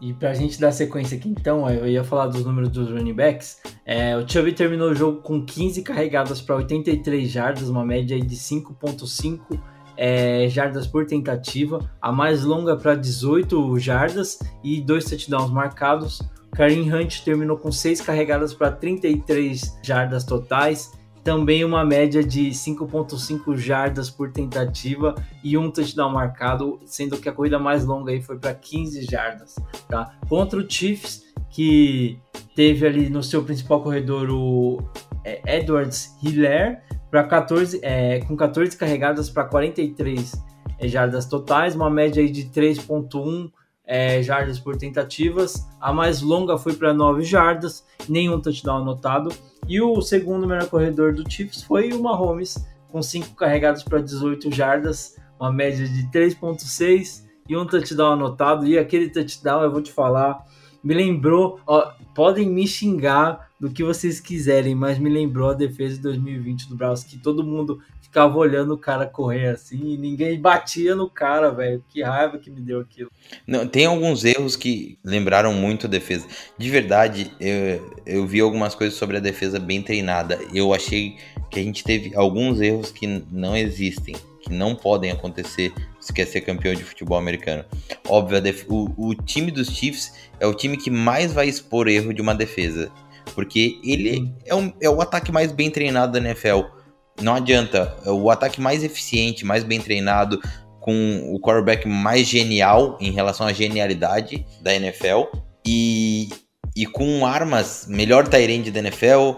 E pra gente dar sequência aqui, então, eu ia falar dos números dos running backs. É, o Chubb terminou o jogo com 15 carregadas para 83 jardas, uma média de 5.5 é, jardas por tentativa. A mais longa para 18 jardas e dois touchdowns marcados. Karim Hunt terminou com 6 carregadas para 33 jardas totais também uma média de 5.5 jardas por tentativa e um touchdown marcado, sendo que a corrida mais longa aí foi para 15 jardas, tá? Contra o Chiefs, que teve ali no seu principal corredor o é, Edwards Hiller para 14 é, com 14 carregadas para 43 é, jardas totais, uma média aí de 3.1 é, jardas por tentativas. A mais longa foi para 9 jardas, nenhum touchdown anotado. E o segundo melhor corredor do Chiefs foi o Mahomes, com 5 carregados para 18 jardas, uma média de 3.6 e um touchdown anotado. E aquele touchdown, eu vou te falar, me lembrou, ó, podem me xingar do que vocês quiserem, mas me lembrou a defesa de 2020 do Browns, que todo mundo ficava olhando o cara correr assim e ninguém batia no cara, velho. Que raiva que me deu aquilo. Não, tem alguns erros que lembraram muito a defesa. De verdade, eu, eu vi algumas coisas sobre a defesa bem treinada. Eu achei que a gente teve alguns erros que não existem, que não podem acontecer se quer ser campeão de futebol americano. Óbvio, o, o time dos Chiefs é o time que mais vai expor erro de uma defesa. Porque ele é, um, é o ataque mais bem treinado da NFL não adianta. É o ataque mais eficiente, mais bem treinado, com o quarterback mais genial em relação à genialidade da NFL e, e com armas, melhor Tyrande da NFL,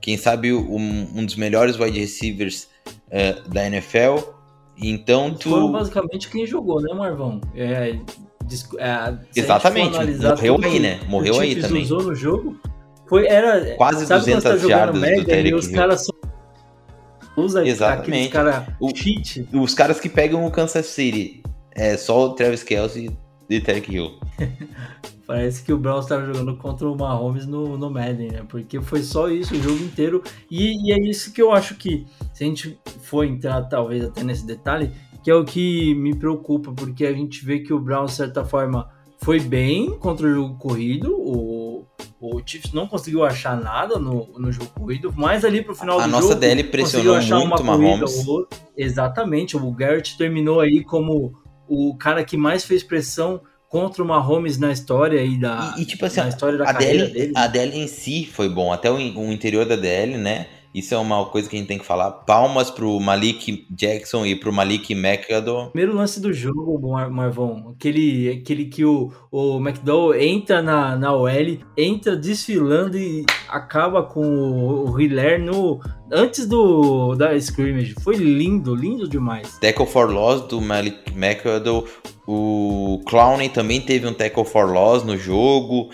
quem sabe um, um dos melhores wide receivers uh, da NFL. Então tu. Foi basicamente quem jogou, né, Marvão? É, é, Exatamente, morreu aí, né? Morreu aí também. usou no jogo. Foi, era, Quase 200 tá jardas do Terry e os caras são usa Exatamente. cara o, cheat. Os caras que pegam o Kansas City. É só o Travis Kelsey e Tarek Hill. Parece que o Browns estava jogando contra o Mahomes no, no Madden, né? Porque foi só isso o jogo inteiro. E, e, é isso que eu acho que, se a gente for entrar talvez até nesse detalhe, que é o que me preocupa, porque a gente vê que o Browns, de certa forma, foi bem contra o jogo corrido. O, o Chiefs não conseguiu achar nada no, no jogo corrido, mas ali pro final a do jogo. A nossa DL pressionou muito o Mahomes. Exatamente, o Garrett terminou aí como o cara que mais fez pressão contra o Mahomes na história aí da, e, e tipo assim, na história da a carreira DL, dele. A DL em si foi bom, até o, o interior da DL, né? Isso é uma coisa que a gente tem que falar. Palmas pro Malik Jackson e pro Malik McAdoo. Primeiro lance do jogo, Marvão. Aquele, aquele que o, o McDowell entra na, na OL, entra desfilando e acaba com o, o Hiller no, antes do da scrimmage. Foi lindo, lindo demais. Tackle for loss do Malik McAdoo. O Clowney também teve um tackle for loss no jogo.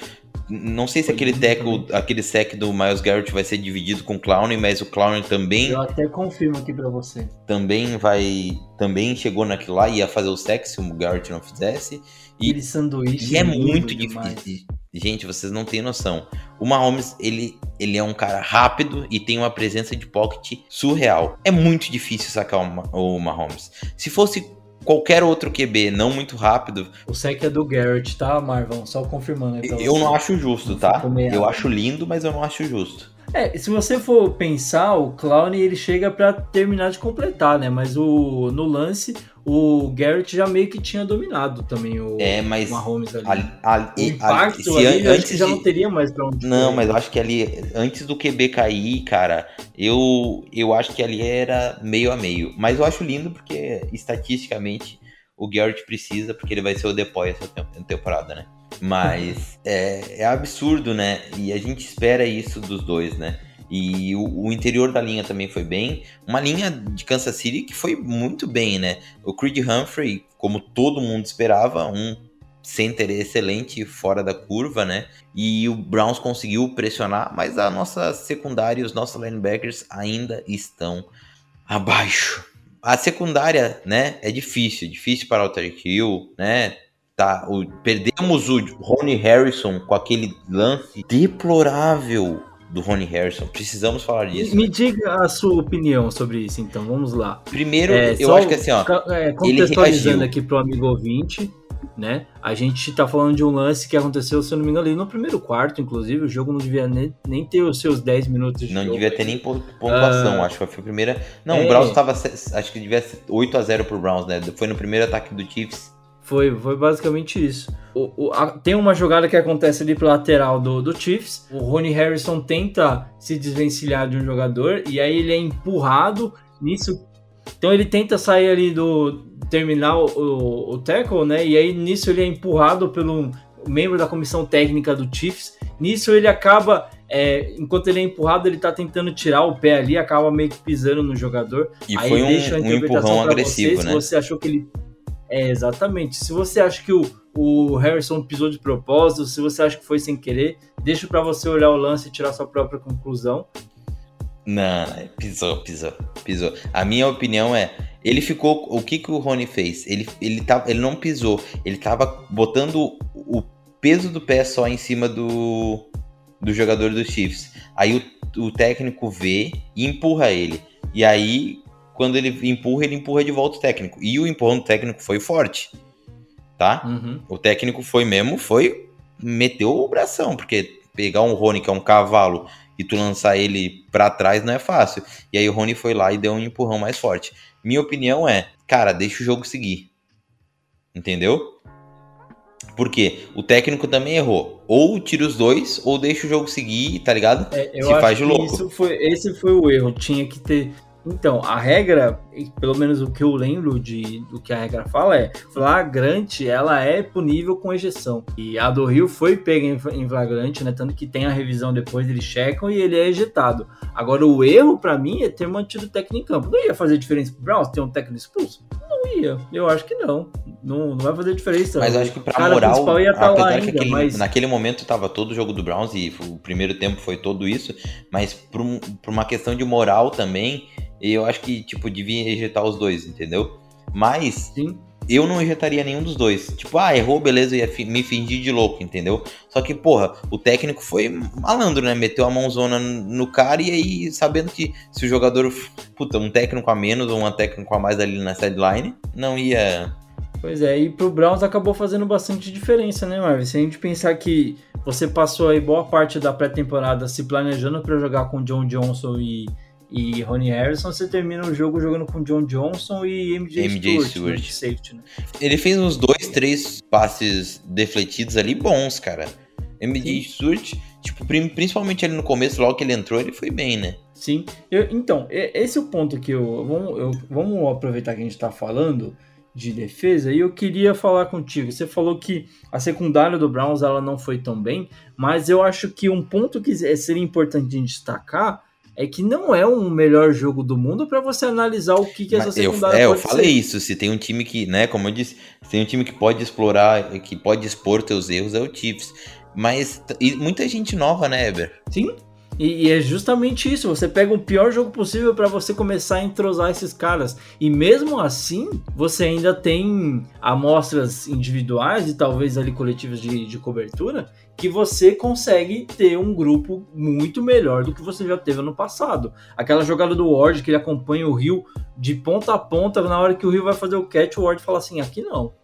Não sei se aquele tackle, aquele sec do Miles Garrett vai ser dividido com o Clown, mas o Clown também. Eu até confirmo aqui para você. Também vai. Também chegou naquilo lá e ia fazer o sec se o Garrett não fizesse. E, aquele sanduíche. E é muito difícil. Gente, vocês não têm noção. O Mahomes, ele, ele é um cara rápido e tem uma presença de pocket surreal. É muito difícil sacar o Mahomes. Se fosse qualquer outro QB não muito rápido. O sec é do Garrett, tá, Marvão? Só confirmando. Aí eu não acho justo, tá? Eu acho lindo, mas eu não acho justo. É, se você for pensar, o Clown ele chega para terminar de completar, né? Mas o no lance, o Garrett já meio que tinha dominado também o é, mas Mahomes ali. ali, ali o impacto ali, ali antes já de... não teria mais pra onde Não, mas eu acho que ali, antes do QB cair, cara, eu, eu acho que ali era meio a meio. Mas eu acho lindo porque, estatisticamente, o Garrett precisa, porque ele vai ser o depoy essa temporada, né? Mas é, é absurdo, né? E a gente espera isso dos dois, né? E o, o, interior da linha também foi bem. Uma linha de Kansas City que foi muito bem, né? O Creed Humphrey, como todo mundo esperava, um center excelente fora da curva, né? E o Browns conseguiu pressionar, mas a nossa secundária e os nossos linebackers ainda estão abaixo. A secundária, né, é difícil, difícil para o Tarek Hill, né? Tá, o, perdemos o Ronnie Harrison com aquele lance deplorável do Ronnie Harrison. Precisamos falar disso. Me, diga a sua opinião sobre isso, então. Vamos lá. Primeiro, é, eu acho que assim, ó. É, contextualizando aqui pro amigo ouvinte. né? A gente tá falando de um lance que aconteceu, se eu não me engano, ali no primeiro quarto, inclusive. O jogo não devia nem, nem ter os seus 10 minutos de Não jogo. devia ter nem po- pontuação, Ah. acho que foi a primeira. Não, É. o Browns tava. Acho que devia ser 8x0 pro Browns, né? Foi no primeiro ataque do Chiefs. Foi, foi basicamente isso. O- o- a- tem uma jogada que acontece ali pro lateral do, do Chiefs. O Rony Harrison tenta se desvencilhar de um jogador e aí ele é empurrado nisso. Então ele tenta sair ali do. terminar o, o, tackle, né? E aí nisso ele é empurrado pelo membro da comissão técnica do Chiefs. Nisso ele acaba. é, enquanto ele é empurrado, ele tá tentando tirar o pé ali, acaba meio que pisando no jogador. E Aí foi um, deixa a um empurrão pra agressivo, você, né? Se você achou que ele. É, exatamente. Se você acha que o, o Harrison pisou de propósito, se você acha que foi sem querer, deixa pra você olhar o lance e tirar sua própria conclusão. Não, pisou, pisou, pisou. A minha opinião é, ele ficou, o que que o Rony fez? Ele, ele, tava, ele não pisou, ele tava botando o peso do pé só em cima do, do jogador dos Chiefs. Aí o, o técnico vê e empurra ele. E aí, quando ele empurra, ele empurra de volta o técnico. E o empurrão do técnico foi forte, tá? Uhum. O técnico foi mesmo, foi meteu o bração, porque pegar um Rony que é um cavalo e tu lançar ele pra trás não é fácil. E aí o Rony foi lá e deu um empurrão mais forte. Minha opinião é, cara, deixa o jogo seguir. Entendeu? Porque o técnico também errou. Ou tira os dois, ou deixa o jogo seguir, tá ligado? É, Se faz de louco. Isso foi, esse foi o erro. Tinha que ter. Então, a regra, pelo menos o que eu lembro de, do que a regra fala é flagrante, ela é punível com ejeção. E a do Rio foi pega em, flagrante, né? Tanto que tem a revisão depois, eles checam e ele é ejetado. Agora, o erro pra mim é ter mantido o técnico em campo. Não ia fazer diferença pro Browns ter um técnico expulso? Não ia. Eu acho que não. Não, não vai fazer diferença. Mas acho que pra cara moral, tá apesar que ainda, aquele- mas- naquele momento tava todo o jogo do Browns e o primeiro tempo foi todo isso, mas por, um- por uma questão de moral também, eu acho que, tipo, devia ejetar os dois, entendeu? Mas Sim. Eu não ejetaria nenhum dos dois. Tipo, ah, errou, beleza, ia me fingir de louco, entendeu? Só que, porra, o técnico foi malandro, né? Meteu a mãozona no cara e aí, sabendo que se o jogador, puta, um técnico a menos ou um técnico a mais ali na sideline, não ia Pois é, e pro Browns acabou fazendo bastante diferença, né, Marvin? Se a gente pensar que você passou aí boa parte da pré-temporada se planejando para jogar com John Johnson e, e Ronnie Harrison, você termina o jogo jogando com John Johnson e MJ, MJ Stewart, Stewart. né, safety, né? Ele fez uns dois, três passes defletidos ali bons, cara. MD Stewart, tipo, principalmente ali no começo, logo que ele entrou, ele foi bem, né? Sim. Eu- então, esse é o ponto que eu vamos, eu- vamos aproveitar que a gente está falando de defesa e eu queria falar contigo. Você falou que a secundária do Browns ela não foi tão bem, mas eu acho que um ponto que seria importante de destacar é que não é um melhor jogo do mundo para você analisar o que, que essa Mas eu, secundária é, eu falei ser. isso. Se tem um time que, né, como eu disse, se tem um time que pode explorar, que pode expor teus erros, é o Chiefs. Mas muita gente nova, né, Eber? Sim. E, e é justamente isso. Você pega o pior jogo possível para você começar a entrosar esses caras. E mesmo assim, você ainda tem amostras individuais e talvez ali coletivas de, de cobertura que você consegue ter um grupo muito melhor do que você já teve no passado. Aquela jogada do Ward que ele acompanha o Rio de ponta a ponta, na hora que o Rio vai fazer o catch, o Ward fala assim: aqui não.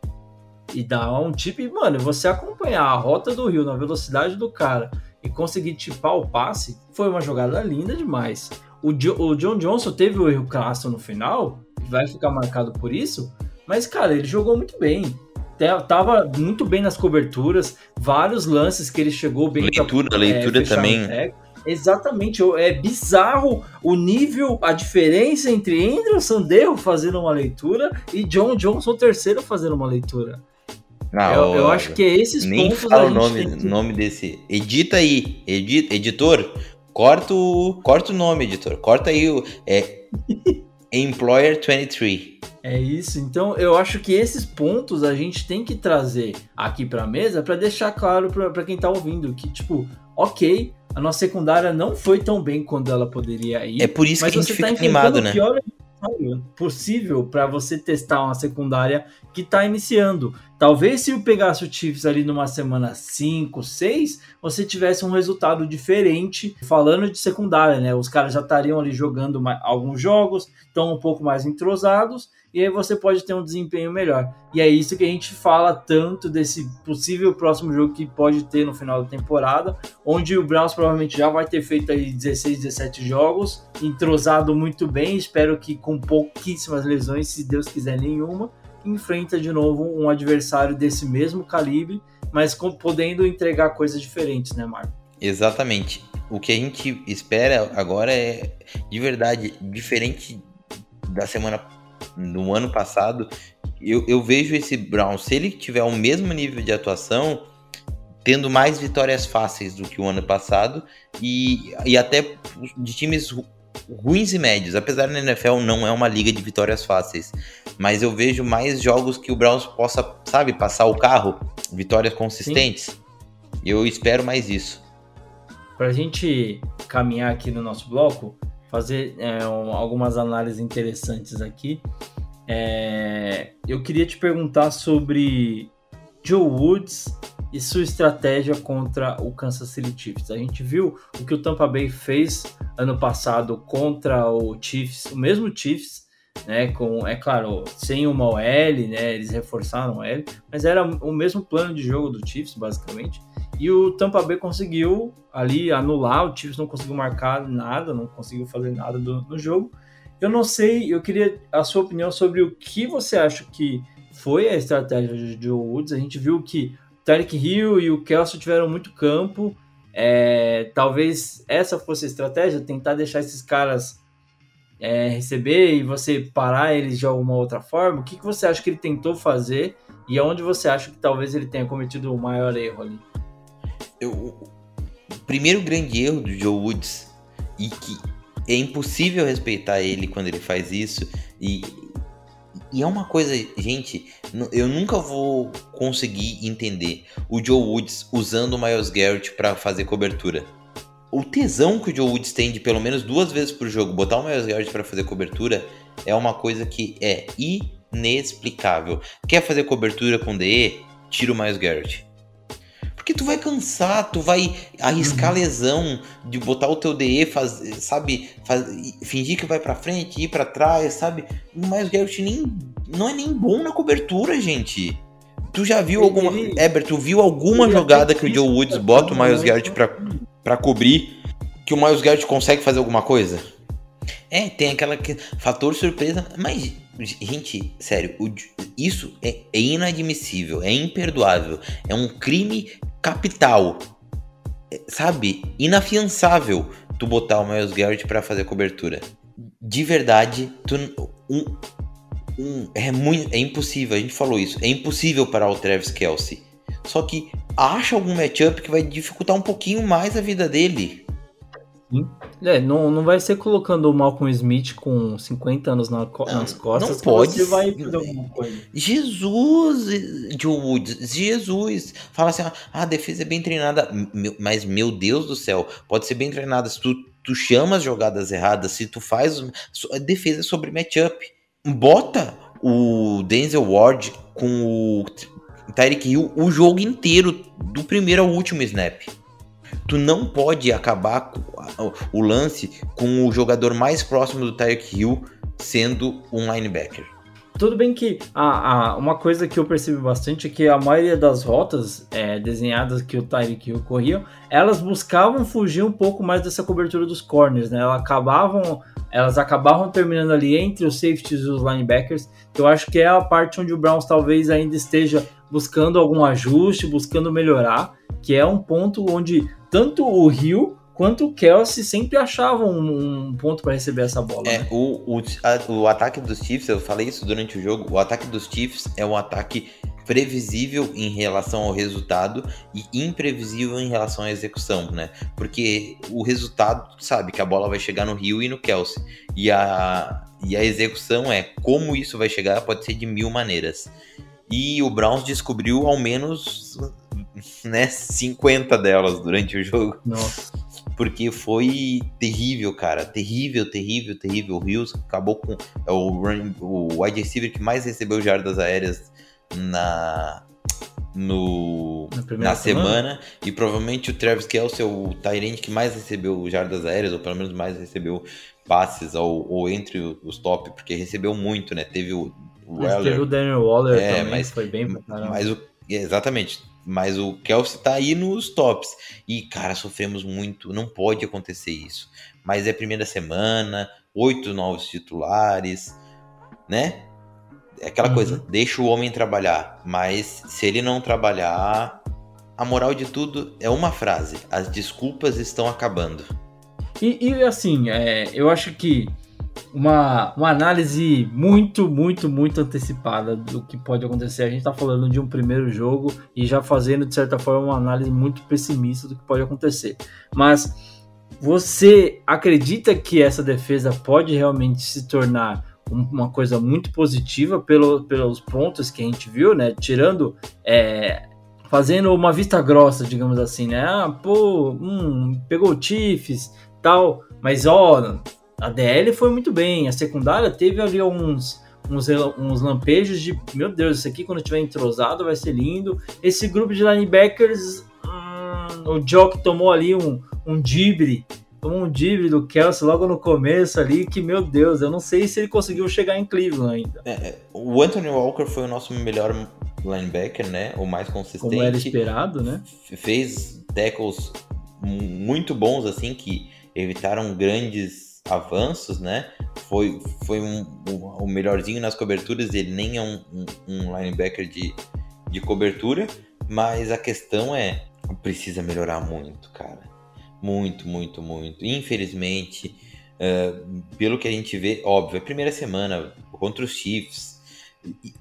E dá um tip, mano, você acompanhar a rota do Rio na velocidade do cara e conseguir tipar o passe, foi uma jogada linda demais. O, Jo- o John Johnson teve o erro clássico no final, vai ficar marcado por isso, mas, cara, ele jogou muito bem. Tava muito bem nas coberturas, vários lances que ele chegou bem pra- Leitura, leitura fechar também. Exatamente, é bizarro o nível, a diferença entre Andrew Sandero fazendo uma leitura e John Johnson terceiro fazendo uma leitura. Ah, eu, eu acho que é esses Nem pontos fala o nome, que- nome desse. Edita aí. Edi, editor, corta o, corta o nome, editor. Corta aí o. É, Employer 23. É isso. Então, eu acho que esses pontos a gente tem que trazer aqui pra mesa pra deixar claro pra quem tá ouvindo que, tipo, ok, a nossa secundária não foi tão bem quando ela poderia ir. É por isso que a gente tá fica enfrentando animado, né? possível pra você testar uma secundária que tá iniciando. Talvez se eu pegasse o Chiefs ali numa semana 5, 6, você tivesse um resultado diferente falando de secundária, né? Os caras já estariam ali jogando alguns jogos, estão um pouco mais entrosados e aí você pode ter um desempenho melhor. E é isso que a gente fala tanto desse possível próximo jogo que pode ter no final da temporada, onde o Browns provavelmente já vai ter feito aí 16, 17 jogos, entrosado muito bem, espero que com pouquíssimas lesões, se Deus quiser nenhuma, enfrenta de novo um adversário desse mesmo calibre, mas com, podendo entregar coisas diferentes, né, Marco? Exatamente. O que a gente espera agora é, de verdade, diferente da semana no ano passado, eu, eu vejo esse Brown, se ele tiver o mesmo nível de atuação, tendo mais vitórias fáceis do que o ano passado e, e até de times ruins e médios. Apesar da NFL não é uma liga de vitórias fáceis, mas eu vejo mais jogos que o Browns possa, sabe, passar o carro, vitórias consistentes. Sim. Eu espero mais isso. Para a gente caminhar aqui no nosso bloco, fazer é, um, algumas análises interessantes aqui. É, eu queria te perguntar sobre Joe Woods e sua estratégia contra o Kansas City Chiefs. A gente viu o que o Tampa Bay fez ano passado contra o Chiefs, o mesmo Chiefs, né, com, é claro, sem uma OL, né, eles reforçaram a OL, mas era o mesmo plano de jogo do Chiefs, basicamente. E o Tampa Bay conseguiu ali anular, o Chiefs não conseguiu marcar nada, não conseguiu fazer nada do, no jogo. Eu não sei, eu queria a sua opinião sobre o que você acha que foi a estratégia de Joe Woods. A gente viu que Tarek Hill e o Kelso tiveram muito campo. É, talvez essa fosse a estratégia, tentar deixar esses caras é, receber e você parar eles de alguma outra forma. O que, que você acha que ele tentou fazer e aonde você acha que talvez ele tenha cometido o maior erro ali? Eu, o primeiro grande erro do Joe Woods e que é impossível respeitar ele quando ele faz isso e, e é uma coisa, gente, eu nunca vou conseguir entender o Joe Woods usando o Miles Garrett para fazer cobertura. O tesão que o Joe Woods tem de pelo menos duas vezes por jogo botar o Miles Garrett para fazer cobertura é uma coisa que é inexplicável. Quer fazer cobertura com DE? Tira o Miles Garrett. Porque tu vai cansar, tu vai arriscar uhum. lesão de botar o teu DE, faz, sabe? Faz, fingir que vai para frente, ir para trás, sabe? Mas o Garrett nem, não é nem bom na cobertura, gente. Tu já viu alguma. Eber, tu viu alguma jogada que o Joe Woods bota o Miles Garrett pra, pra cobrir que o Miles Garrett consegue fazer alguma coisa? É, tem aquela que, fator surpresa, mas gente, sério, o, isso é, é, inadmissível, é imperdoável, é um crime capital, é, sabe, inafiançável tu botar o Miles Garrett para fazer cobertura. De verdade, tu, um, um, é muito, é impossível. A gente falou isso, é impossível parar o Travis Kelsey. Só que acha algum matchup que vai dificultar um pouquinho mais a vida dele. É, não, não vai ser colocando o Malcolm Smith com 50 anos na, nas costas não pode. você vai fazer alguma coisa. Jesus, Joe Woods, Jesus. Fala assim, ah, a defesa é bem treinada. Mas, meu Deus do céu, pode ser bem treinada. Se tu, tu chama as jogadas erradas, se tu faz... A defesa é sobre matchup. Bota o Denzel Ward com o Tyreek Hill o jogo inteiro, do primeiro ao último snap. Tu não pode acabar o lance com o jogador mais próximo do Tyreek Hill sendo um linebacker. Tudo bem que a, a, uma coisa que eu percebi bastante é que a maioria das rotas é, desenhadas que o Tyreek Hill corria, elas buscavam fugir um pouco mais dessa cobertura dos corners, né? Elas acabavam, elas acabavam terminando ali entre os safeties e os linebackers, eu acho que é a parte onde o Browns talvez ainda esteja buscando algum ajuste, buscando melhorar, que é um ponto onde tanto o Rio quanto o Kelsey sempre achavam um, um ponto para receber essa bola. É, né? o, o, a, o ataque dos Chiefs, eu falei isso durante o jogo, o ataque dos Chiefs é um ataque previsível em relação ao resultado e imprevisível em relação à execução, né? Porque o resultado, sabe, que a bola vai chegar no Rio e no Kelsey. E a, e a execução é como isso vai chegar, pode ser de mil maneiras. E o Browns descobriu ao menos né, 50 delas durante o jogo. Nossa. Porque foi terrível, cara. Terrível, terrível, terrível. O Rios acabou com é o, run, o wide receiver que mais recebeu jardas aéreas na, no, Na na semana. e provavelmente o Travis Kelce é o Tyrande que mais recebeu jardas aéreas, ou pelo menos mais recebeu passes ou, ou entre os top, porque recebeu muito, né? Teve o, o Mas teve Weller, o Daniel Waller É, também, mas- foi bem pra caramba. mas o exatamente, mas o Kelsey tá aí nos tops. E cara, sofremos muito, não pode acontecer isso. Mas é primeira semana, oito novos titulares, né? É aquela Uhum. coisa, deixa o homem trabalhar, mas se ele não trabalhar, a moral de tudo é uma frase: as desculpas estão acabando. E, e, assim, é, eu acho que uma, uma análise muito, muito, muito antecipada do que pode acontecer. A gente tá falando de um primeiro jogo e já fazendo, de certa forma, uma análise muito pessimista do que pode acontecer. Mas você acredita que essa defesa pode realmente se tornar um- uma coisa muito positiva pelo, pelos pontos que a gente viu, né? Tirando. é, fazendo uma vista grossa, digamos assim, né? Ah, pô, hum, pegou o Chiefs, tal, mas ó, a DL foi muito bem, a secundária teve ali uns, uns, uns lampejos de, meu Deus, isso aqui quando tiver entrosado vai ser lindo. Esse grupo de linebackers, hum, o Jock tomou ali um, um dibre, tomou um dibre do Kelsey logo no começo ali, que meu Deus, eu não sei se ele conseguiu chegar em Cleveland ainda, É, o Anthony Walker foi o nosso melhor linebacker, né? O mais consistente. como era esperado, né? fez tackles mu- muito bons, assim, que evitaram grandes avanços, né? Foi, foi um, um- o melhorzinho nas coberturas, ele nem é um, um- linebacker de, de cobertura, mas a questão é, precisa melhorar muito, cara. Muito, muito, muito. Infelizmente, eh, pelo que a gente vê, óbvio, é a primeira semana contra os Chiefs,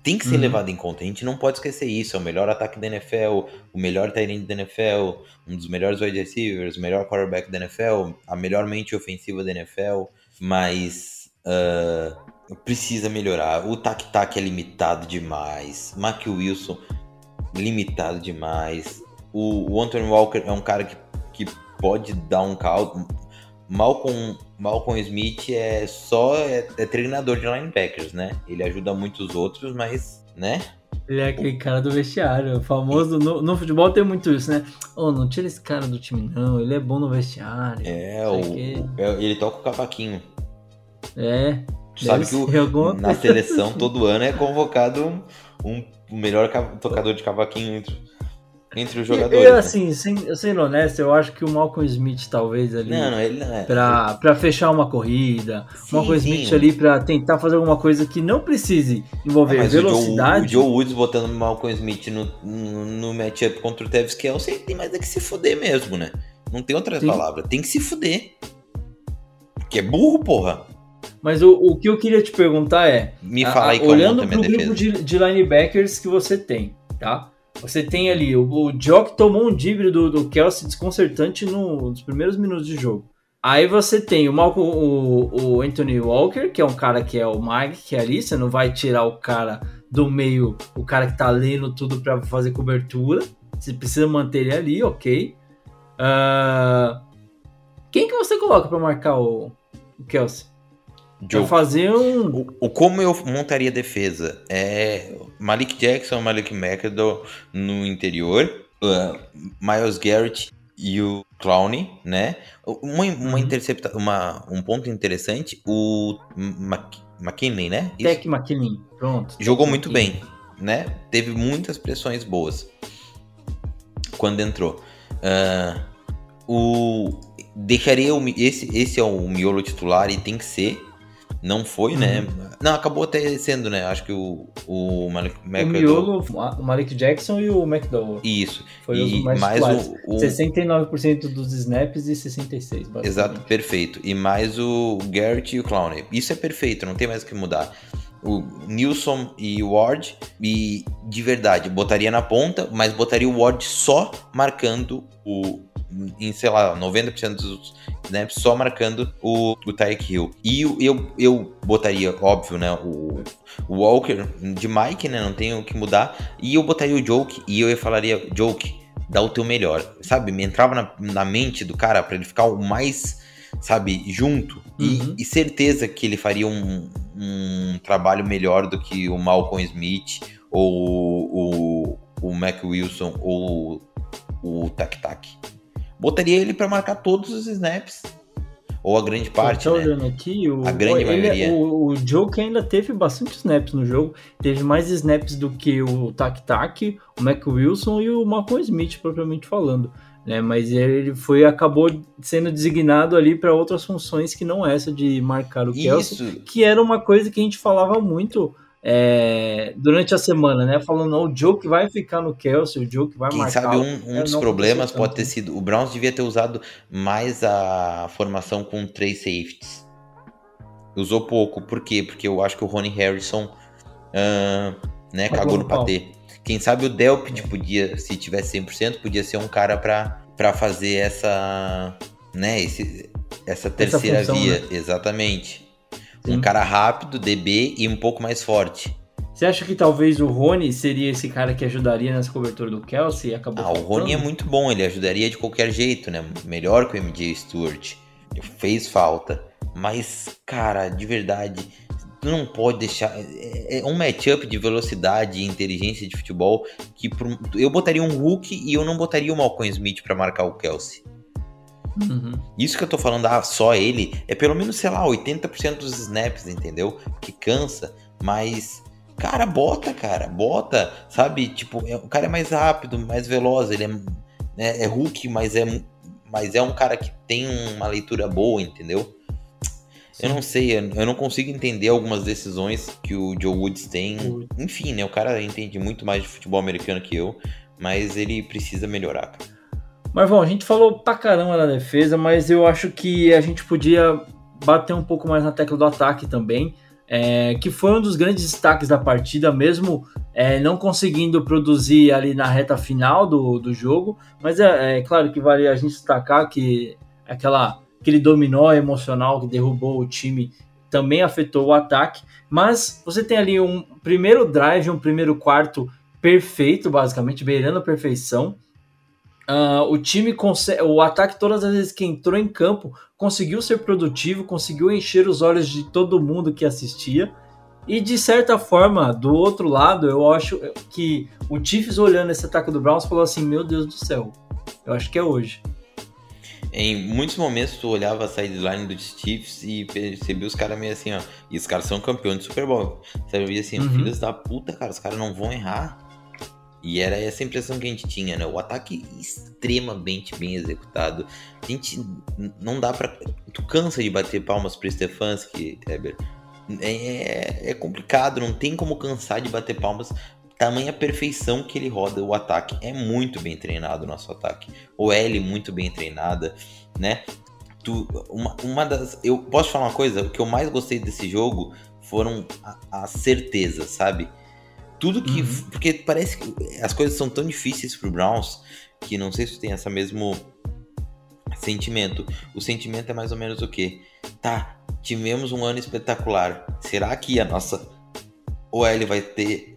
tem que ser Uhum. levado em conta. A gente não pode esquecer isso. É o melhor ataque da NFL, o melhor tight end da NFL, um dos melhores wide receivers, o melhor quarterback da NFL, a melhor mente ofensiva da NFL, mas ah, precisa melhorar. O tac-tac é limitado demais. Mac Wilson, limitado demais. O, o Anthony Walker é um cara que, que pode dar um caldo. Malcolm, Malcolm Smith é só é, é treinador de linebackers, né? Ele ajuda muitos outros, mas, né? Ele é aquele cara do vestiário, famoso. No, no futebol tem muito isso, né? Oh, não tira esse cara do time, não. Ele é bom no vestiário. É, o, que- é- ele toca o cavaquinho. É. Tu sabe que o- na seleção assim. todo ano é convocado um, um- o melhor ca- tocador de cavaquinho entre, entre os jogadores. Eu, né? assim, sem, sendo honesto, eu acho que o Malcolm Smith, talvez, ali. Não, não, ele não é. Pra, pra fechar uma corrida, Sim, Malcolm sim. Smith ali pra tentar fazer alguma coisa que não precise envolver Ah, mas o Joe, velocidade. o Joe Woods botando o Malcolm Smith no, no, no matchup contra o Travis Kelce, tem mais é que se fuder mesmo, né? Não tem outra Sim. palavra. Tem que se fuder. Porque é burro, porra. Mas o, o que eu queria te perguntar é: Me a- fala aí a- como olhando pro grupo de, de linebackers que você tem, tá? Você tem ali o, o Jock tomou um dibre do, do Kelsey desconcertante no- nos primeiros minutos de jogo. Aí você tem o Malcolm, o, o Anthony Walker, que é um cara que é o Mike, que é ali, você não vai tirar o cara do meio, o cara que tá lendo tudo pra fazer cobertura. Você precisa manter ele ali, ok. Ah, quem que você coloca pra marcar o, o Kelsey? Joe, fazer um. o, o- como eu montaria defesa? É Malik Jackson, Malik McAdoo no interior, uh, Miles Garrett e o Clowney, né? Uma, uma Uhum. intercepta, uma, um ponto interessante, o Mc- McKinley, né? Isso. Tech McKinnon. Pronto. Jogou muito McKinnon. bem, né? Teve muitas pressões boas quando entrou. Ah, o deixaria esse esse é o miolo titular e tem que ser. Não foi, né? Uhum. Não, acabou até sendo, né? Acho que o, o Malik O miolo, o Malik Jackson e o McDowell. Isso. Foi e os mais mais o, o 69% dos snaps e 66, basicamente. Exato, perfeito. E mais o Garrett e o Clowney. Isso é perfeito, não tem mais o que mudar. O Nilson e o Ward, e de verdade, botaria na ponta, mas botaria o Ward só marcando o. Em, sei lá, 90% dos snaps, só marcando o, o Tyreek Hill. E eu, eu botaria, óbvio, né, o, o Walker de Mike, né, não tem o que mudar. E eu botaria o Joke, e eu falaria, Joke, dá o teu melhor, sabe? Me entrava na, na mente do cara pra ele ficar o mais, sabe, junto. E- Uhum. E, certeza que ele faria um, um trabalho melhor do que o Malcolm Smith ou o, o o Mac Wilson ou o Tac Tac. Botaria ele para marcar todos os snaps. Ou a grande parte, Eu tô né? olhando aqui, o, A grande ele- maioria. O, o Joke ainda teve bastante snaps no jogo. Teve mais snaps do que o Tac Tac, o Mac Wilson e o Malcolm Smith, propriamente falando. Né? Mas ele foi acabou sendo designado ali para outras funções que não essa de marcar o Kelsey, Isso, que era uma coisa que a gente falava muito é, durante a semana, né? Falando, não, o Joke vai ficar no Kelsey, o Joke vai Quem marcar. sabe um, um dos problemas pode ter sido. O Browns devia ter usado mais a formação com três safeties. Usou pouco. Por quê? Porque eu acho que o Ronnie Harrison ah, né, Cagou cagou no patê. Quem sabe o Delpit podia, se tivesse 100%, podia ser um cara pra fazer essa. Né, esse, essa terceira função, via. né? Exatamente. Sim. Um cara rápido, DB e um pouco mais forte. Você acha que talvez o Rony seria esse cara que ajudaria nessa cobertura do Kelsey e acabou Ah, o Rony é faltando? muito bom, ele ajudaria de qualquer jeito, né? Melhor que o MJ Stewart. Fez falta. Mas, cara, de verdade, tu não pode deixar. É é um matchup de velocidade e inteligência de futebol que eu botaria um Hulk e eu não botaria o Malcolm Smith pra marcar o Kelsey. Uhum. Isso que eu tô falando, ah, só ele, é pelo menos, sei lá, 80% dos snaps, entendeu? Que cansa, mas. Cara, bota, cara, bota, sabe? Tipo, é- o cara é mais rápido, mais veloz, ele é, é, é Hulk, mas é, mas é um cara que tem uma leitura boa, entendeu? Eu não sei, eu não consigo entender algumas decisões que o Joe Woods tem. Woods. Enfim, né? O cara entende muito mais de futebol americano que eu, mas ele precisa melhorar, cara. Bom, a gente falou pra caramba da defesa, mas eu acho que a gente podia bater um pouco mais na tecla do ataque também, é, que foi um dos grandes destaques da partida, mesmo é, não conseguindo produzir ali na reta final do, do jogo, mas é, é claro que vale a gente destacar que aquela, aquele dominó emocional que derrubou o time também afetou o ataque, mas você tem ali um primeiro drive, um primeiro quarto perfeito, basicamente, beirando a perfeição, ah, o time o ataque todas as vezes que entrou em campo conseguiu ser produtivo, conseguiu encher os olhos de todo mundo que assistia. E de certa forma, do outro lado, eu acho que o Chiefs olhando esse ataque do Browns falou assim: "Meu Deus do céu. Eu acho que é hoje". Em muitos momentos tu olhava a sideline dos Chiefs e percebia os caras meio assim, ó. E os caras são campeões de Super Bowl. Você via assim, Uhum. filhos da puta, cara, os caras não vão errar. E era essa impressão que a gente tinha, né? O ataque extremamente bem executado. A gente não dá pra. Tu cansa de bater palmas pro Stefanski, Heber. É, é complicado, não tem como cansar de bater palmas. Tamanha perfeição que ele roda o ataque. É muito bem treinado o nosso ataque. O L muito bem treinada, né? Tu, uma, uma das. Eu posso falar uma coisa? O que eu mais gostei desse jogo foram as certezas, sabe? Tudo que. Uhum. Porque parece que as coisas são tão difíceis pro Browns que não sei se tem essa mesmo sentimento. O sentimento é mais ou menos o quê? Tá, tivemos um ano espetacular. Será que a nossa OL vai ter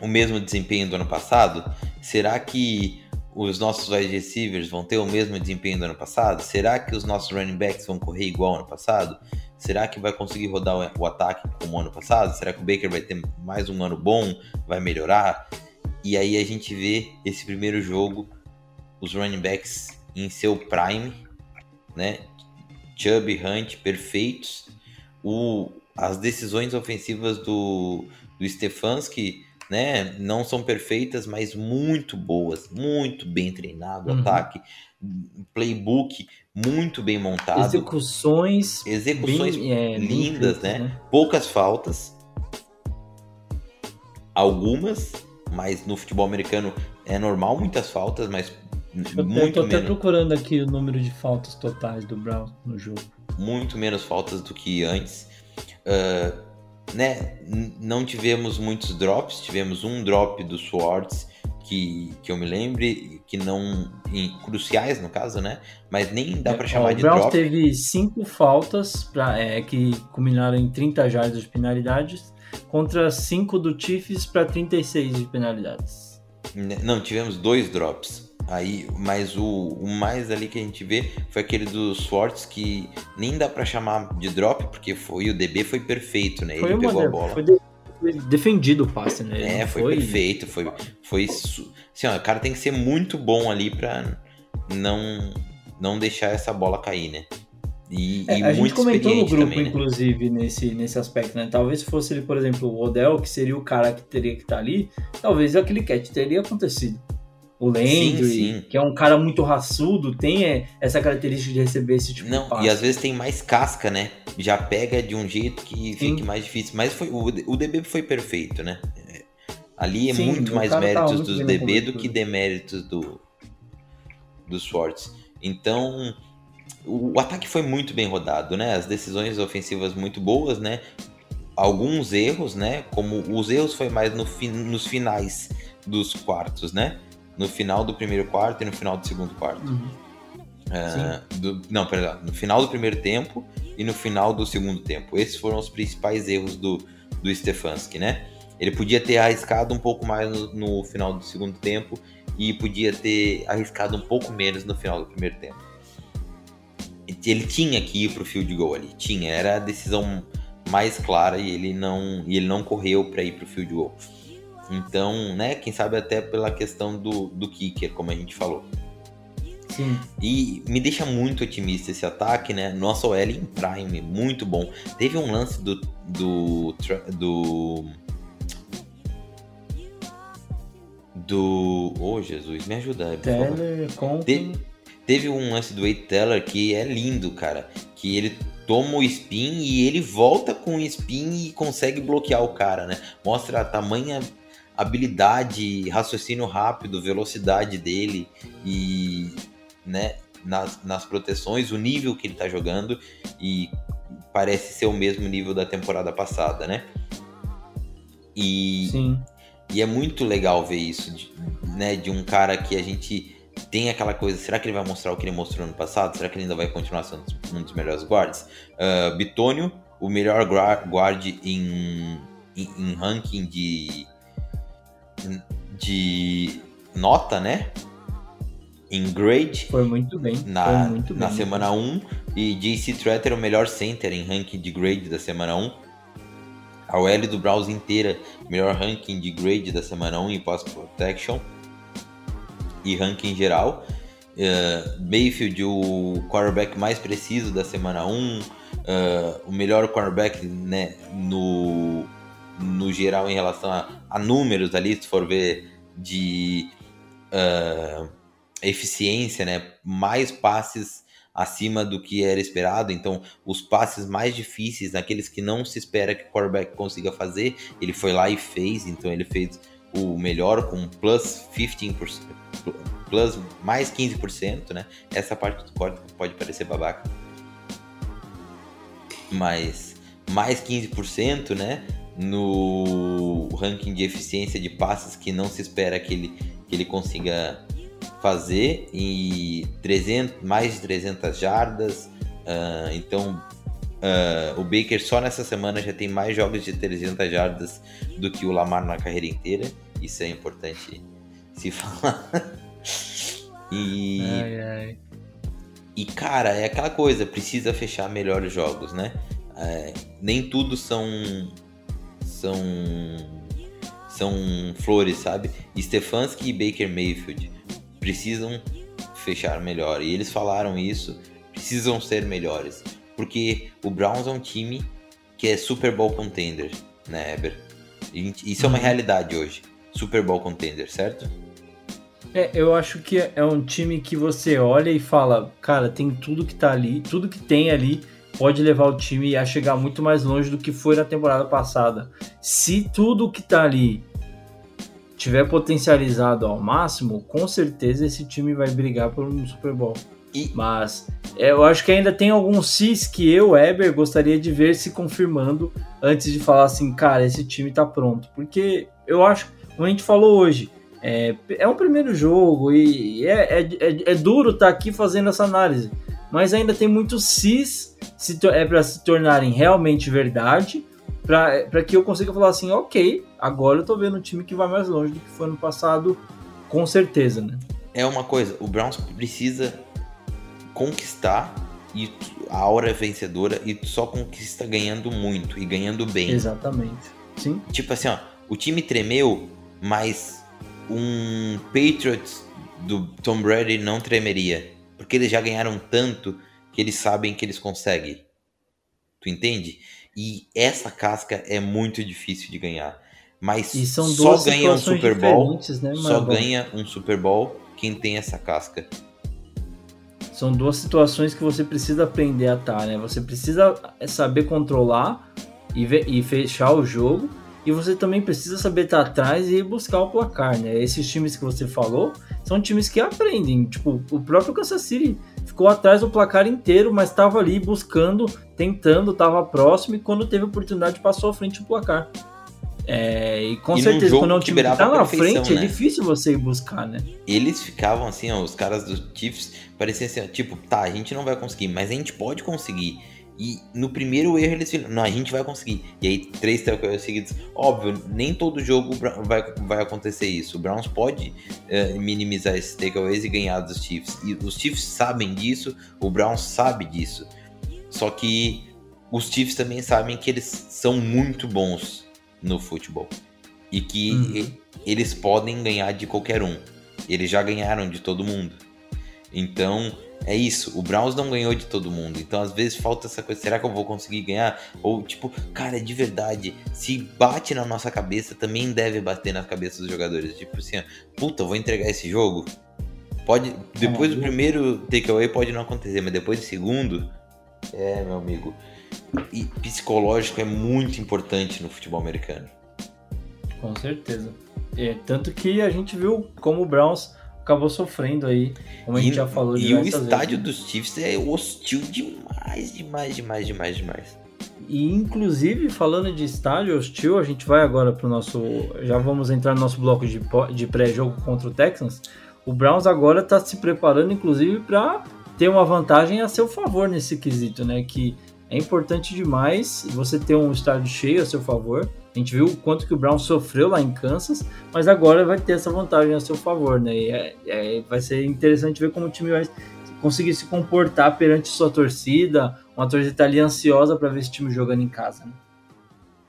o mesmo desempenho do ano passado? Será que os nossos wide receivers vão ter o mesmo desempenho do ano passado? Será que os nossos running backs vão correr igual ao ano passado? Será que vai conseguir rodar o- ataque como ano passado? Será que o Baker vai ter mais um ano bom? Vai melhorar? E aí a gente vê esse primeiro jogo, os running backs em seu prime, né? Chubb e Hunt perfeitos. O, as decisões ofensivas do, do Stefanski, né? Não são perfeitas, mas muito boas, muito bem treinado Uhum. ataque. Playbook muito bem montado. Execuções Execuções bem, é, lindas, feitas, né? Poucas faltas. Algumas, mas no futebol americano é normal muitas faltas, mas Eu até- tô muito até menos, procurando aqui o número de faltas totais do Browns no jogo. muito menos faltas do que antes. Ah, né? Não tivemos muitos drops, tivemos um drop do Swords que, que eu me lembre, que não. em- cruciais no caso, né? Mas nem dá pra É, chamar ó, de o Browns drop. teve cinco faltas pra, é, que culminaram em 30 jardas de penalidades contra 5 do Chiefs para 36 de penalidades. Né, Não, tivemos dois drops. Aí, mas o, o mais ali que a gente vê foi aquele dos Swartz que nem dá pra chamar de drop, porque foi o DB foi perfeito, né? Foi Ele pegou a bola. foi de- defendido o passe, né? Ele É, não foi, perfeito, foi, foi, assim, ó, o cara tem que ser muito bom ali pra não, não deixar essa bola cair, né? E, É, e a gente comentou no grupo, também, né? inclusive, nesse, nesse aspecto, né? Talvez se fosse ele, por exemplo, o Odell, que seria o cara que teria que estar ali, talvez aquele catch teria acontecido. O Landry, sim. que é um cara muito raçudo, tem é, essa característica de receber esse tipo de Não, passe. e às vezes tem mais casca, né? Já pega de um jeito que Sim. fique mais difícil. Mas foi, o, o DB foi perfeito, né? É, Ali é Sim, muito mais tava méritos muito dos DB do que deméritos do, do Swartz. Então, o, o ataque foi muito bem rodado, né? As decisões ofensivas muito boas, né? Alguns erros, né? Como os erros foi mais no fin- nos finais dos quartos, né? No final do primeiro quarto e no final do segundo quarto. Uhum. Ah, do- não, perdão. No final do primeiro tempo e no final do segundo tempo. Esses foram os principais erros do, do Stefanski, né? Ele podia ter arriscado um pouco mais no, no final do segundo tempo e podia ter arriscado um pouco menos no final do primeiro tempo. Ele tinha que ir pro field goal ali, tinha, era a decisão mais clara e ele não, e ele não correu para ir pro field goal. Então, né, quem sabe até pela questão do, do kicker, como a gente falou. Sim. E me deixa muito otimista esse ataque, né? Nossa OL em Prime, muito bom. Teve um lance do. do. do. do. Oh, Jesus, me ajuda. Teller. Te- teve um lance do Wade Teller que é lindo, cara. Que ele toma o spin e ele volta com o spin e consegue bloquear o cara, né? Mostra a tamanha habilidade, raciocínio rápido, velocidade dele e, né, nas, nas proteções, o nível que ele tá jogando e parece ser o mesmo nível da temporada passada, né? E, Sim. e é muito legal ver isso, de, né? De um cara que a gente tem aquela coisa, será que ele vai mostrar o que ele mostrou no passado? Será que ele ainda vai continuar sendo um dos melhores guards? Uh, Bitônio, o melhor gua- guard em, em, em ranking de, de nota, né? Em grade Foi muito bem. na, foi muito na bem. semana 1 e JC Tretter o melhor center em ranking de grade da semana 1. A OL do Browns inteira, melhor ranking de grade da semana 1 em pass protection e ranking geral. Uh, Mayfield, o quarterback mais preciso da semana 1, uh, o melhor quarterback né, no, no geral em relação a, a números ali, se for ver de uh, eficiência, né? Mais passes acima do que era esperado. Então, os passes mais difíceis, aqueles que não se espera que o quarterback consiga fazer, ele foi lá e fez. Então, ele fez o melhor com plus 15%, plus mais 15%, né? Essa parte do código pode parecer babaca. Mas mais 15%, né? No ranking de eficiência de passes que não se espera que ele, que ele consiga fazer e 300, mais de 300 jardas. Uh, então, uh, o Baker só nessa semana já tem mais jogos de 300 jardas do que o Lamar na carreira inteira. Isso é importante se falar. e, Ai, ai. e, cara, é aquela coisa, precisa fechar melhores jogos, né? É, nem tudo são. São. São flores, sabe? Stefanski e Baker Mayfield precisam fechar melhor. E eles falaram isso, precisam ser melhores. Porque o Browns é um time que é Super Bowl contender, né, Eber? Isso é uma realidade hoje. Super Bowl contender, certo? É, eu acho que é um time que você olha e fala, cara, tem tudo que tá ali, tudo que tem ali pode levar o time a chegar muito mais longe do que foi na temporada passada. Se tudo que tá ali tiver potencializado ao máximo, com certeza esse time vai brigar por um Super Bowl. E- Mas é, eu acho que ainda tem alguns cis que eu, Eber, gostaria de ver se confirmando antes de falar assim, cara, esse time tá pronto. Porque eu acho, como a gente falou hoje, é, é um primeiro jogo e é, é, é, é duro estar aqui fazendo essa análise. Mas ainda tem muitos cis se é para se tornarem realmente verdade, para que eu consiga falar assim, ok, agora eu tô vendo um time que vai mais longe do que foi no passado, com certeza, né? É uma coisa, o Browns precisa conquistar e a hora é vencedora e só conquista ganhando muito e ganhando bem. Exatamente. Sim. Tipo assim, ó, o time tremeu, mas um Patriots do Tom Brady não tremeria. Porque eles já ganharam tanto que eles sabem que eles conseguem. Tu entende? E essa casca é muito difícil de ganhar. Mas são só ganha um Super Bowl. né, Só ganha um Super Bowl quem tem essa casca. São duas situações que você precisa aprender a estar, né? Você precisa saber controlar e, e fechar o jogo. E você também precisa saber estar atrás e buscar o placar, né? Esses times que você falou são times que aprendem. Tipo, o próprio Kansas City ficou atrás do placar inteiro, mas estava ali buscando, tentando, estava próximo e quando teve oportunidade passou à frente do placar. É, e com E certeza, quando é um time que tá na frente, né? é difícil você ir buscar, né? Eles ficavam assim, ó, os caras dos Chiefs pareciam assim, ó, tipo, tá, a gente não vai conseguir, mas a gente pode conseguir. E no primeiro erro eles viram, não, a gente vai conseguir. E aí, três takeaways seguidos. Óbvio, nem todo jogo vai, vai acontecer isso. O Browns pode eh, minimizar esses takeaways e ganhar dos Chiefs. E os Chiefs sabem disso, o Browns sabe disso. Só que os Chiefs também sabem que eles são muito bons no futebol. E que Uhum. eles podem ganhar de qualquer um. Eles já ganharam de todo mundo. Então, é isso. O Browns não ganhou de todo mundo. Então, às vezes, falta essa coisa. Será que eu vou conseguir ganhar? Ou, tipo, cara, de verdade, se bate na nossa cabeça, também deve bater nas cabeças dos jogadores. Tipo assim, ó, puta, vou entregar esse jogo. Pode. Depois do maluco. primeiro takeaway pode não acontecer, mas depois do segundo. É, meu amigo. E psicológico é muito importante no futebol americano. Com certeza. É, tanto que a gente viu como o Browns acabou sofrendo aí, como a gente E, já falou e o estádio vezes. dos Chiefs é hostil demais, demais, demais, demais, demais. E inclusive, falando de estádio hostil, a gente vai agora pro nosso. Já vamos entrar no nosso bloco de, de pré-jogo contra o Texans. O Browns agora está se preparando, inclusive, para ter uma vantagem a seu favor nesse quesito, né? Que é importante demais você ter um estádio cheio a seu favor. A gente viu o quanto que o Browns sofreu lá em Kansas, mas agora vai ter essa vantagem a seu favor, né? E é- é- vai ser interessante ver como o time vai conseguir se comportar perante sua torcida, uma torcida ali ansiosa para ver esse time jogando em casa. Né?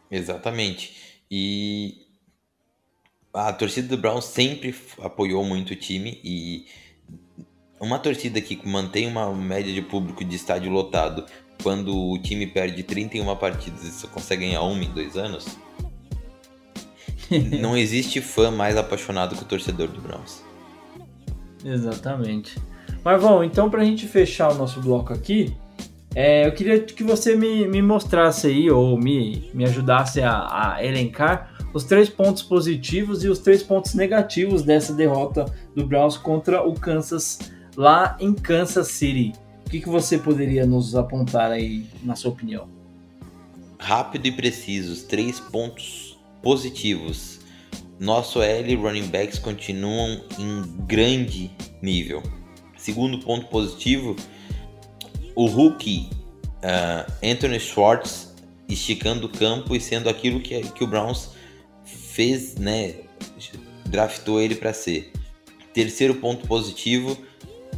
Exatamente. E a torcida do Browns sempre apoiou muito o time e uma torcida que mantém uma média de público de estádio lotado quando o time perde 31 partidas e só consegue ganhar uma em dois anos, não existe fã mais apaixonado que o torcedor do Browns. Exatamente. Mas bom, então pra gente fechar o nosso bloco aqui, é, eu queria que você me, me mostrasse aí, ou me, me ajudasse a, a elencar os três pontos positivos e os três pontos negativos dessa derrota do Browns contra o Kansas lá em Kansas City. O que, que você poderia nos apontar aí, na sua opinião? rápido e preciso, os três pontos positivos. Nosso L running backs continuam em grande nível. Segundo ponto positivo, o rookie ah, Anthony Schwartz esticando o campo e sendo aquilo que, que o Browns fez, né? Draftou ele para ser. Terceiro ponto positivo,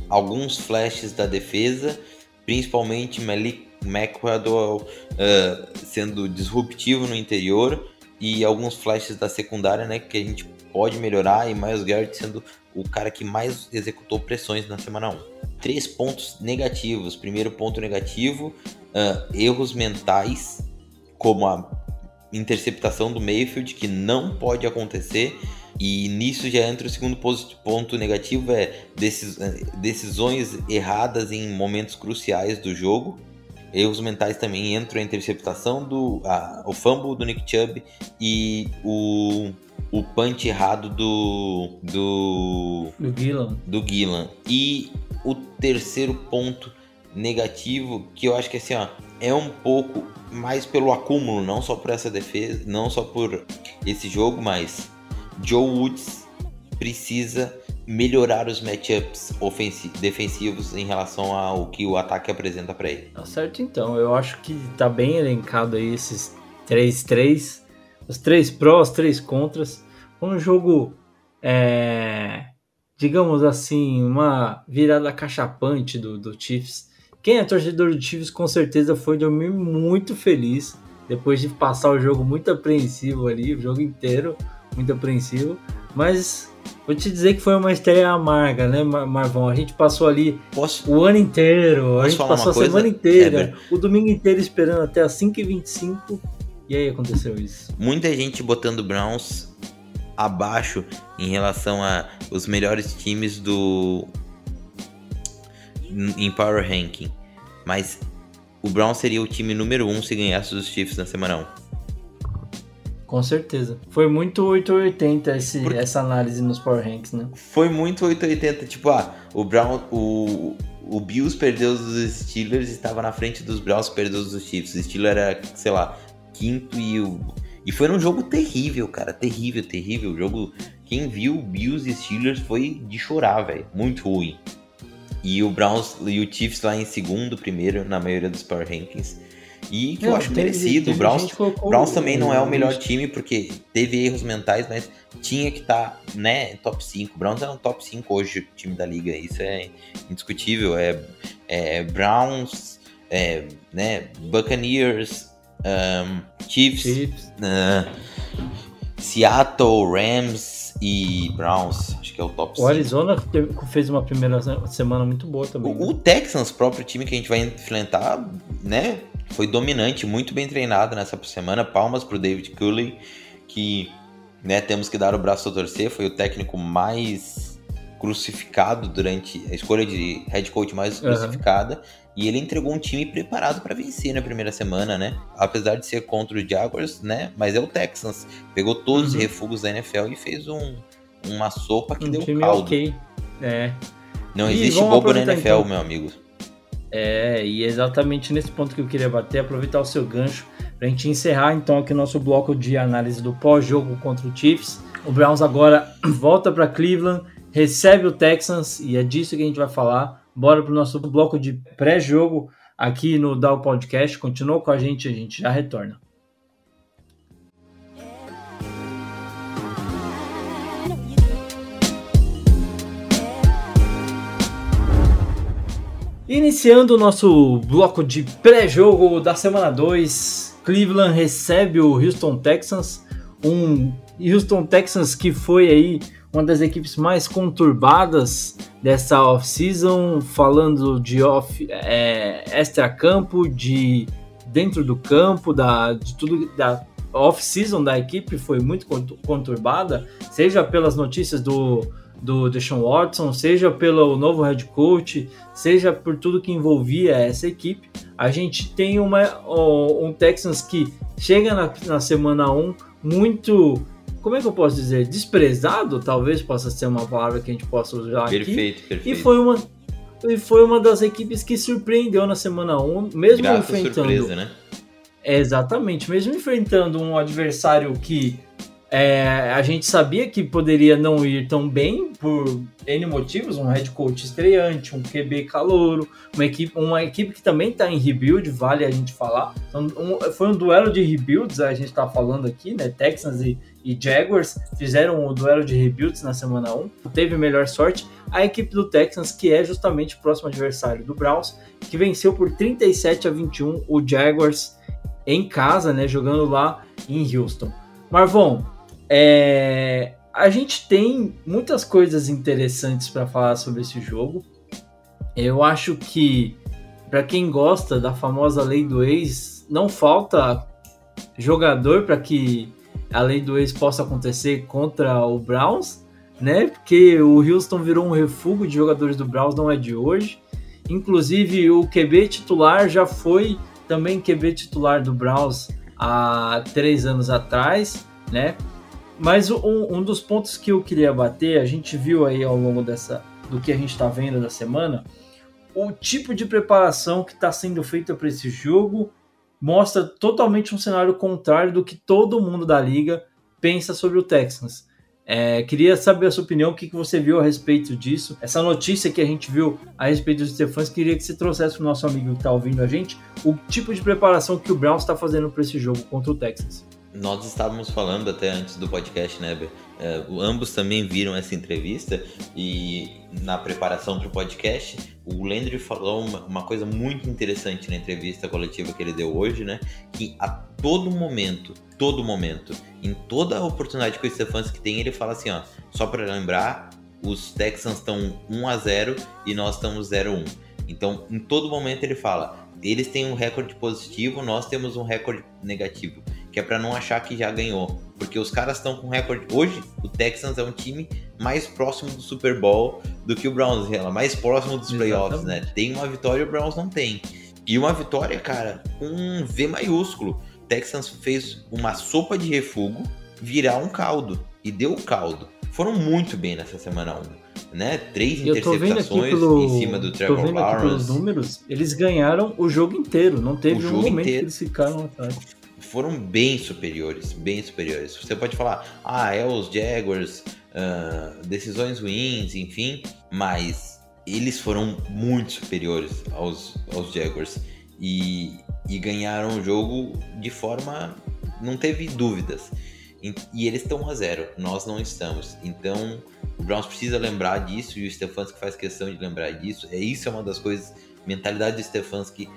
alguns flashes da defesa, principalmente Malik McAdoo uh, sendo disruptivo no interior e alguns flashes da secundária, né, que a gente pode melhorar e Miles Garrett sendo o cara que mais executou pressões na semana 1. Três pontos negativos. Primeiro ponto negativo, uh, erros mentais, como a interceptação do Mayfield, que não pode acontecer. E nisso já entra o segundo ponto negativo, é decis decisões erradas em momentos cruciais do jogo. Erros mentais também entram a interceptação do a, o fumble do Nick Chubb e o, o punch errado do do Do Gillan. do Gillan. E o terceiro ponto negativo que eu acho que assim, ó, é um pouco mais pelo acúmulo, não só por essa defesa, não só por esse jogo, mas Joe Woods precisa melhorar os matchups defensivos em relação ao que o ataque apresenta para ele. Tá certo então, eu acho que tá bem elencado aí esses 3-3, os três prós, três contras. Um jogo, é, digamos assim, uma virada cachapante do, do Chiefs. Quem é torcedor do Chiefs com certeza foi dormir muito feliz depois de passar o jogo muito apreensivo ali, o jogo inteiro muito apreensivo. Mas vou te dizer que foi uma estreia amarga, né, Marvão? A gente passou ali Posso, o ano inteiro, a gente passou a coisa, semana inteira, Heber? o domingo inteiro esperando até as 5h25 e aí aconteceu isso. muita gente botando o Browns abaixo em relação a os melhores times do em Power Ranking, mas o Browns seria o time número 1 um se ganhasse os Chiefs na semana 1. Com certeza. Foi muito 880 esse, Por- essa análise nos Power Ranks, né? Foi muito 880, tipo, ah, o Brown, o, o Bills perdeu dos Steelers e estava na frente dos Browns perdeu dos Chiefs. O Steelers era, sei lá, quinto e o e foi num jogo terrível, cara, terrível, terrível. O jogo, quem viu Bills e Steelers foi de chorar, velho, muito ruim. E o Browns e o Chiefs lá em segundo, primeiro na maioria dos Power Rankings. E que eu Não, acho teve- merecido. teve O Browns colocou Browns também não é o melhor o- time, porque teve erros mentais, mas tinha que estar, né, top 5. Browns é um top 5 hoje, o time da liga. Isso é indiscutível. É, é Browns, é, né, Buccaneers, um, Chiefs, Chiefs. ah, Seattle, Rams e Browns. Acho que é o top O 5. Arizona teve- fez uma primeira se- semana muito boa também. né? O, o Texans, próprio time que a gente vai enfrentar, né? Foi dominante, muito bem treinado nessa semana. Palmas pro David Cooley, que né, temos que dar o braço a torcer. Foi o técnico mais crucificado durante a escolha de head coach mais Aham. crucificada. E ele entregou um time preparado para vencer na primeira semana, né? Apesar de ser contra o Jaguars, né? Mas é o Texans. Pegou todos os Uhum. refugos da NFL e fez um, uma sopa que um deu time caldo. ok. É. Não E existe bobo na NFL, então. meu amigo. É, e é exatamente nesse ponto que eu queria bater, aproveitar o seu gancho pra gente encerrar então aqui o nosso bloco de análise do pós-jogo contra o Chiefs. O Browns agora volta para Cleveland, recebe o Texans e é disso que a gente vai falar. Bora pro nosso bloco de pré-jogo aqui no Dow Podcast. Continua com a gente, a gente já retorna. Iniciando o nosso bloco de pré-jogo da semana 2, Cleveland recebe o Houston Texans, um Houston Texans que foi aí uma das equipes mais conturbadas dessa off-season, falando de off, é, extra-campo, de dentro do campo, da, de tudo da off-season da equipe foi muito contu- conturbada, seja pelas notícias do do Deshaun Watson, seja pelo novo head coach, seja por tudo que envolvia essa equipe. A gente tem uma, um Texans que chega na, na semana 1 muito, como é que eu posso dizer, desprezado, talvez possa ser uma palavra que a gente possa usar aqui. Perfeito, E perfeito. foi uma e foi uma das equipes que surpreendeu na semana 1, mesmo Grata enfrentando surpresa, né? Exatamente, mesmo enfrentando um adversário que é, a gente sabia que poderia não ir tão bem por N motivos, um head coach estreante, um QB calouro, uma equipe, uma equipe que também está em rebuild, vale a gente falar. Então, um- foi um duelo de rebuilds, a gente está falando aqui, né? Texans e, e Jaguars fizeram o duelo de rebuilds na semana 1, teve melhor sorte. A equipe do Texans, que é justamente o próximo adversário do Browns, que venceu por 37 a 21 o Jaguars em casa, né? Jogando lá em Houston. Marvon, é, a gente tem muitas coisas interessantes para falar sobre esse jogo. Eu acho que para quem gosta da famosa lei do ex, não falta jogador para que a lei do ex possa acontecer contra o Browns, né? Porque o Houston virou um refúgio de jogadores do Browns, não é de hoje. Inclusive o QB titular já foi também QB titular do Browns há três anos atrás, né? Mas um, um dos pontos que eu queria bater, a gente viu aí ao longo dessa do que a gente está vendo da semana, o tipo de preparação que está sendo feita para esse jogo mostra totalmente um cenário contrário do que todo mundo da liga pensa sobre o Texans. É, queria saber a sua opinião, o que, que você viu a respeito disso. Essa notícia que a gente viu a respeito dos Stephans, queria que você trouxesse para o nosso amigo que está ouvindo a gente o tipo de preparação que o Browns está fazendo para esse jogo contra o Texans. Nós estávamos falando até antes do podcast, né, Ber? É, ambos também viram essa entrevista e na preparação para o podcast, o Landry falou uma, uma, coisa muito interessante na entrevista coletiva que ele deu hoje, né? Que a todo momento, todo momento, em toda oportunidade que o Stefanski tem, ele fala assim, ó, só para lembrar, os Texans estão 1 a 0 e nós estamos 0 a 1. Então, em todo momento ele fala, eles têm um recorde positivo, nós temos um recorde negativo que é para não achar que já ganhou, porque os caras estão com recorde. Hoje, o Texans é um time mais próximo do Super Bowl do que o Browns, ela mais próximo dos playoffs, né? Tem uma vitória e o Browns não tem. E uma vitória, cara, com um V maiúsculo. O Texans fez uma sopa de refugo virar um caldo e deu o caldo. Foram muito bem nessa semana 1 né? Três interceptações pelo, em cima do Trevor tô vendo Lawrence. Aqui pelos números, eles ganharam o jogo inteiro, não teve o um momento inteiro. que eles ficaram atrás foram bem superiores, bem superiores. Você pode falar, ah, é os Jaguars, uh, decisões ruins, enfim, mas eles foram muito superiores aos, aos Jaguars e, e ganharam o jogo de forma. não teve dúvidas. E, e eles estão a zero, nós não estamos. Então o Browns precisa lembrar disso e o Stefanski faz questão de lembrar disso. É isso é uma das coisas, mentalidade do Stefanski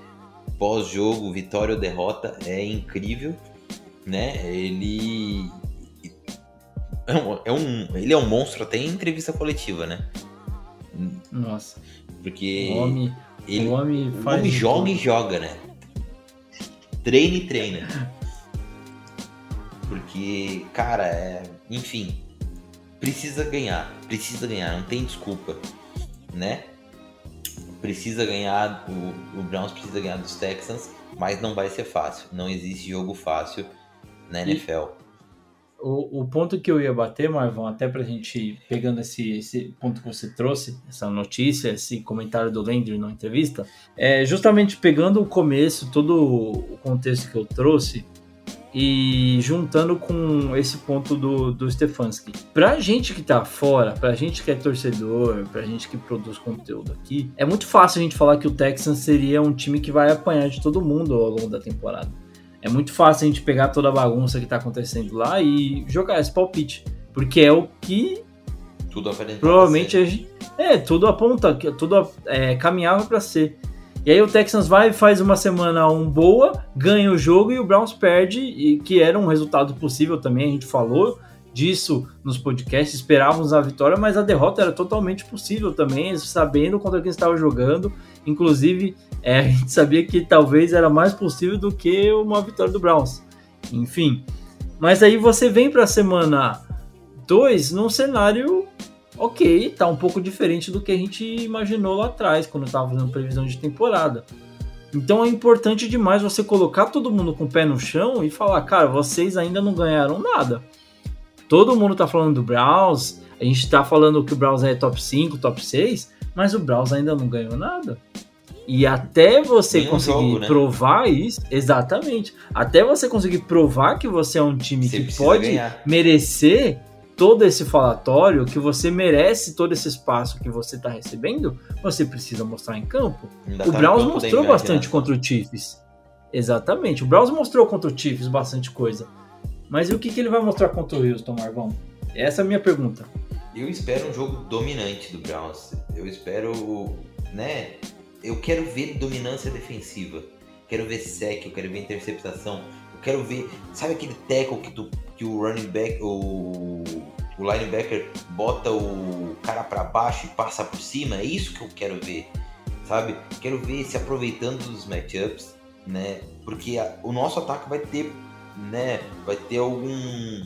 pós-jogo, vitória ou derrota, é incrível, né? Ele é um, é um, ele é um monstro até em entrevista coletiva, né? Nossa. Porque o homem, ele, o homem, faz o homem joga tudo. e joga, né? Treina e treina. Porque, cara, é, enfim, precisa ganhar, precisa ganhar, não tem desculpa, né? Precisa ganhar, o, o Browns precisa ganhar dos Texans, mas não vai ser fácil. Não existe jogo fácil na NFL. O, o ponto que eu ia bater, Marvão, até pra gente pegando esse, esse ponto que você trouxe, essa notícia, esse comentário do Landry na entrevista, é justamente pegando o começo, todo o contexto que eu trouxe, e juntando com esse ponto do, do Stefanski. Pra gente que tá fora, pra gente que é torcedor, pra gente que produz conteúdo aqui, é muito fácil a gente falar que o Texans seria um time que vai apanhar de todo mundo ao longo da temporada. É muito fácil a gente pegar toda a bagunça que tá acontecendo lá e jogar esse palpite. Porque é o que. Tudo Provavelmente a gente, É, tudo aponta, tudo é, caminhava para ser. E aí o Texans vai faz uma semana um boa, ganha o jogo e o Browns perde, e que era um resultado possível também, a gente falou disso nos podcasts, esperávamos a vitória, mas a derrota era totalmente possível também, sabendo contra quem estava jogando. Inclusive, é, a gente sabia que talvez era mais possível do que uma vitória do Browns. Enfim. Mas aí você vem para a semana 2 num cenário ok, tá um pouco diferente do que a gente imaginou lá atrás, quando estava fazendo previsão de temporada. Então é importante demais você colocar todo mundo com o pé no chão e falar, cara, vocês ainda não ganharam nada. Todo mundo tá falando do Browns, a gente tá falando que o Browns é top 5, top 6, mas o Browns ainda não ganhou nada. E até você conseguir jogo, né? provar isso, exatamente, até você conseguir provar que você é um time você que pode ganhar. merecer todo esse falatório, que você merece todo esse espaço que você está recebendo, você precisa mostrar em campo. Ainda o tá Browns mostrou bastante contra o Chiefs. Exatamente. O Browns mostrou contra o Chiefs bastante coisa. Mas e o que, que ele vai mostrar contra o Houston, Marvão? Essa é a minha pergunta. Eu espero um jogo dominante do Browns. Eu espero, né? Eu quero ver dominância defensiva. Quero ver sec, eu quero ver interceptação. Eu quero ver, sabe aquele tackle que tu que o running back, o, o linebacker bota o cara para baixo e passa por cima, é isso que eu quero ver, sabe? Quero ver se aproveitando dos matchups, né? Porque a, o nosso ataque vai ter, né? Vai ter algum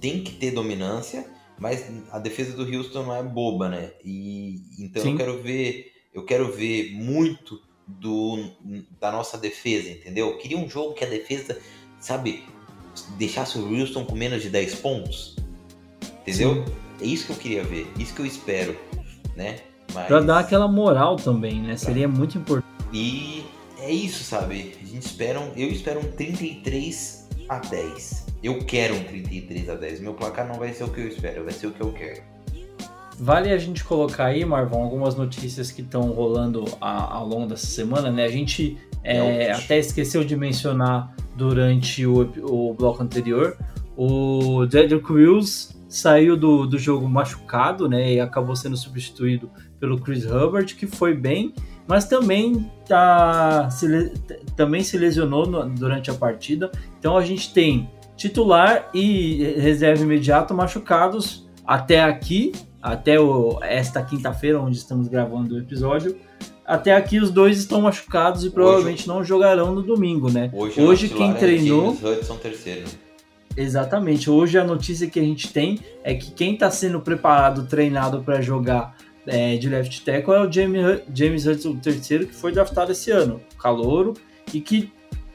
tem que ter dominância, mas a defesa do Houston não é boba, né? E então Sim. eu quero ver, eu quero ver muito do da nossa defesa, entendeu? Eu queria um jogo que a defesa, sabe, deixasse o Wilson com menos de 10 pontos. Entendeu? Sim. É isso que eu queria ver, isso que eu espero, né? Mas... Pra dar aquela moral também, né? Seria muito importante. E é isso, sabe? A gente espera um, eu espero um 33 a 10. Eu quero um 33 a 10. Meu placar não vai ser o que eu espero, vai ser o que eu quero. Vale a gente colocar aí, Marvão, algumas notícias que estão rolando a, ao longo dessa semana, né? A gente É, até esqueceu de mencionar durante o, o bloco anterior. O Jedrick Wills saiu do, do jogo machucado, né? E acabou sendo substituído pelo Chris Hubbard, que foi bem, mas também, tá, se, também se lesionou no, durante a partida. Então a gente tem titular e reserva imediato machucados até aqui, até o, esta quinta-feira, onde estamos gravando o episódio. Até aqui os dois estão machucados e provavelmente hoje, não jogarão no domingo, né? Hoje, hoje quem treinou. É Hudson terceiro. Exatamente. Hoje a notícia que a gente tem é que quem está sendo preparado, treinado para jogar é, de left tackle é o James, James Hudson III, que foi draftado esse ano, calouro, e que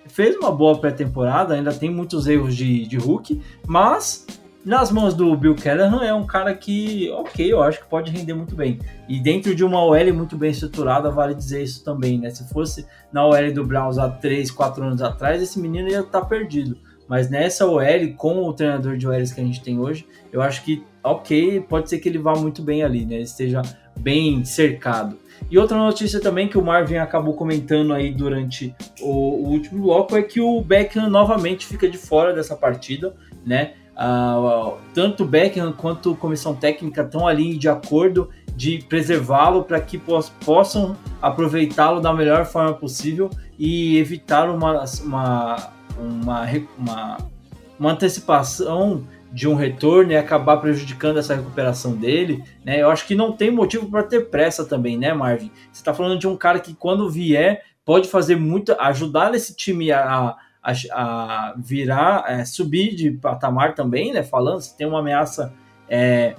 fez uma boa pré-temporada, ainda tem muitos erros de, de Hulk, mas nas mãos do Bill Callahan é um cara que, ok, eu acho que pode render muito bem. E dentro de uma OL muito bem estruturada, vale dizer isso também, né? Se fosse na OL do Browns há 3, 4 anos atrás, esse menino ia estar tá perdido. Mas nessa OL, com o treinador de OLs que a gente tem hoje, eu acho que, ok, pode ser que ele vá muito bem ali, né? Ele esteja bem cercado. E outra notícia também que o Marvin acabou comentando aí durante o, o último bloco é que o Beckham novamente fica de fora dessa partida, né? Uh, tanto o Beckham quanto a comissão técnica estão ali de acordo de preservá-lo para que possam aproveitá-lo da melhor forma possível e evitar uma, uma, uma, uma, uma antecipação de um retorno e acabar prejudicando essa recuperação dele, né? Eu acho que não tem motivo para ter pressa também, né, Marvin? Você está falando de um cara que quando vier pode fazer muito, ajudar esse time a, a, a virar, é, subir de patamar também, né? Falando, se tem uma ameaça é,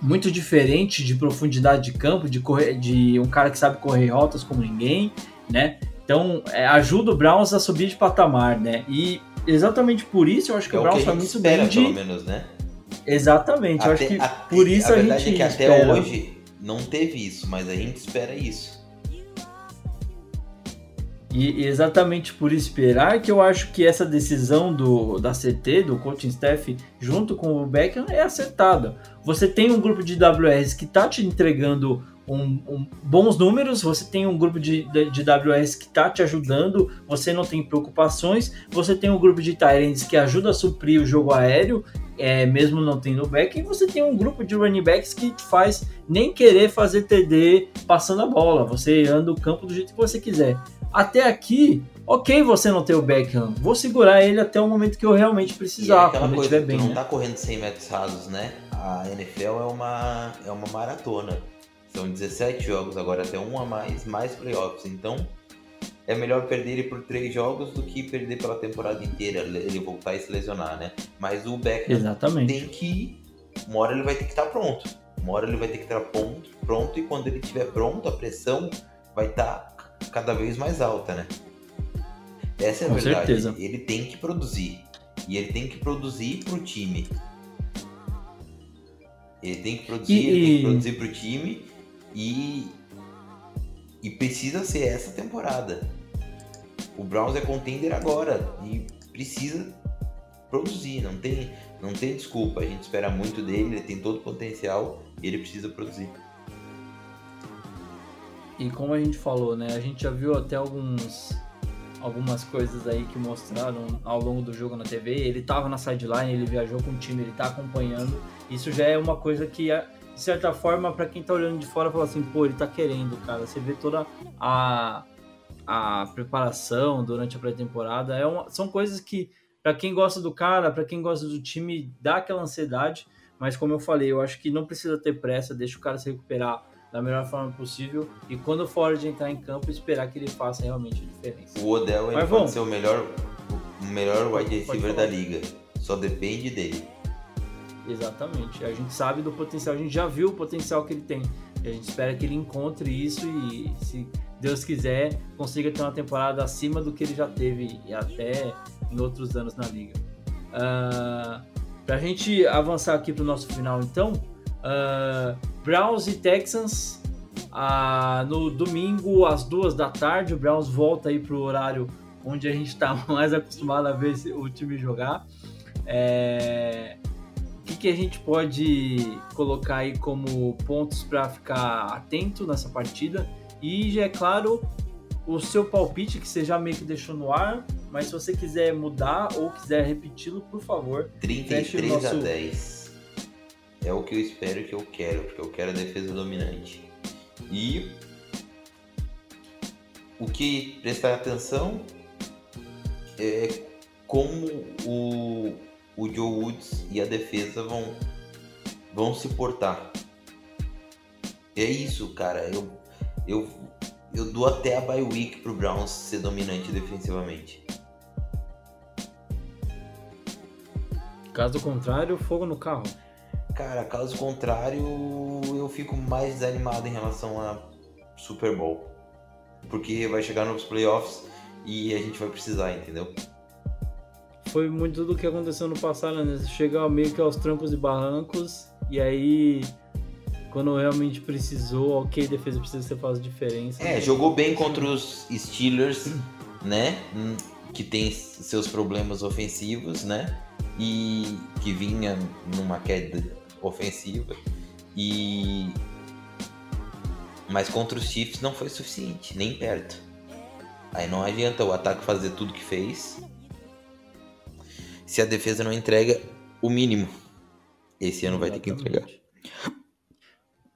muito diferente de profundidade de campo, de correr, de um cara que sabe correr rotas como ninguém, né? Então é, ajuda o Browns a subir de patamar, né? E exatamente por isso eu acho que é o Browns está muito espera, bem de. Pelo menos, né? Exatamente, até, eu acho que até, por isso a, a verdade gente é que espera. até hoje não teve isso, mas a gente espera isso. E exatamente por esperar que eu acho que essa decisão do, da CT, do coaching staff, junto com o Beckham, é acertada. Você tem um grupo de WRs que está te entregando um, um, bons números, você tem um grupo de, de, de WS que está te ajudando, você não tem preocupações, você tem um grupo de Tyrants que ajuda a suprir o jogo aéreo, é, mesmo não tendo back, e você tem um grupo de running backs que te faz nem querer fazer TD passando a bola, você anda o campo do jeito que você quiser. Até aqui, ok você não ter o Beckham, vou segurar ele até o momento que eu realmente precisar, é quando coisa, estiver bem. não né? tá correndo 100 metros rasos, né? A NFL é uma, é uma maratona. São 17 jogos agora, até um a mais, mais playoffs. Então, é melhor perder ele por três jogos do que perder pela temporada inteira, ele voltar e se lesionar, né? Mas o Beckham Exatamente. tem que. Uma hora ele vai ter que estar pronto. Uma hora ele vai ter que estar pronto, pronto e quando ele estiver pronto, a pressão vai estar cada vez mais alta, né? Essa é a Com verdade. certeza. Ele tem que produzir. E ele tem que produzir pro time. Ele tem que produzir, E- ele tem que produzir pro time e. E precisa ser essa temporada. O Browns é contender agora e precisa produzir, não tem, não tem desculpa. A gente espera muito dele, ele tem todo o potencial e ele precisa produzir. E como a gente falou, né? A gente já viu até alguns algumas coisas aí que mostraram ao longo do jogo na TV. Ele tava na sideline, ele viajou com o time, ele tá acompanhando. Isso já é uma coisa que, de certa forma, para quem tá olhando de fora, fala assim, pô, ele tá querendo, cara. Você vê toda a, a preparação durante a pré-temporada. É uma, são coisas que, para quem gosta do cara, para quem gosta do time, dá aquela ansiedade. Mas como eu falei, eu acho que não precisa ter pressa, deixa o cara se recuperar da melhor forma possível e quando for de entrar em campo esperar que ele faça realmente a diferença. O Odell ele Mas pode bom. ser o melhor, o melhor wide receiver da liga. Só depende dele. Exatamente. A gente sabe do potencial, a gente já viu o potencial que ele tem. A gente espera que ele encontre isso e, se Deus quiser, consiga ter uma temporada acima do que ele já teve e até em outros anos na liga. Ah, Para a gente avançar aqui para o nosso final, então, ah, Browns e Texans ah, no domingo às duas da tarde. O Browns volta aí para o horário onde a gente está mais acostumado a ver o time jogar. É, que, a gente pode colocar aí como pontos para ficar atento nessa partida? E já é claro, o seu palpite que você já meio que deixou no ar, mas se você quiser mudar ou quiser repeti-lo, por favor, feche o 33 a nosso 10. É o que eu espero que eu quero, porque eu quero a defesa dominante. E o que prestar atenção é como o, o Joe Woods e a defesa vão, vão se portar. É isso, cara. Eu, eu, eu dou até a bye week pro Browns ser dominante defensivamente. Caso contrário, fogo no carro. Cara, caso contrário, eu fico mais desanimado em relação a Super Bowl. Porque vai chegar nos playoffs e a gente vai precisar, entendeu? Foi muito do que aconteceu no passado, né? Chega meio que aos trancos e barrancos, e aí, quando realmente precisou, ok, defesa precisa ser faz diferença. É, jogou bem contra os Steelers, né? Que tem seus problemas ofensivos, né? E que vinha numa queda ofensiva. E. Mas contra os Chiefs não foi suficiente, nem perto. Aí não adianta o ataque fazer tudo que fez. Se a defesa não entrega o mínimo. Esse ano vai ter que entregar.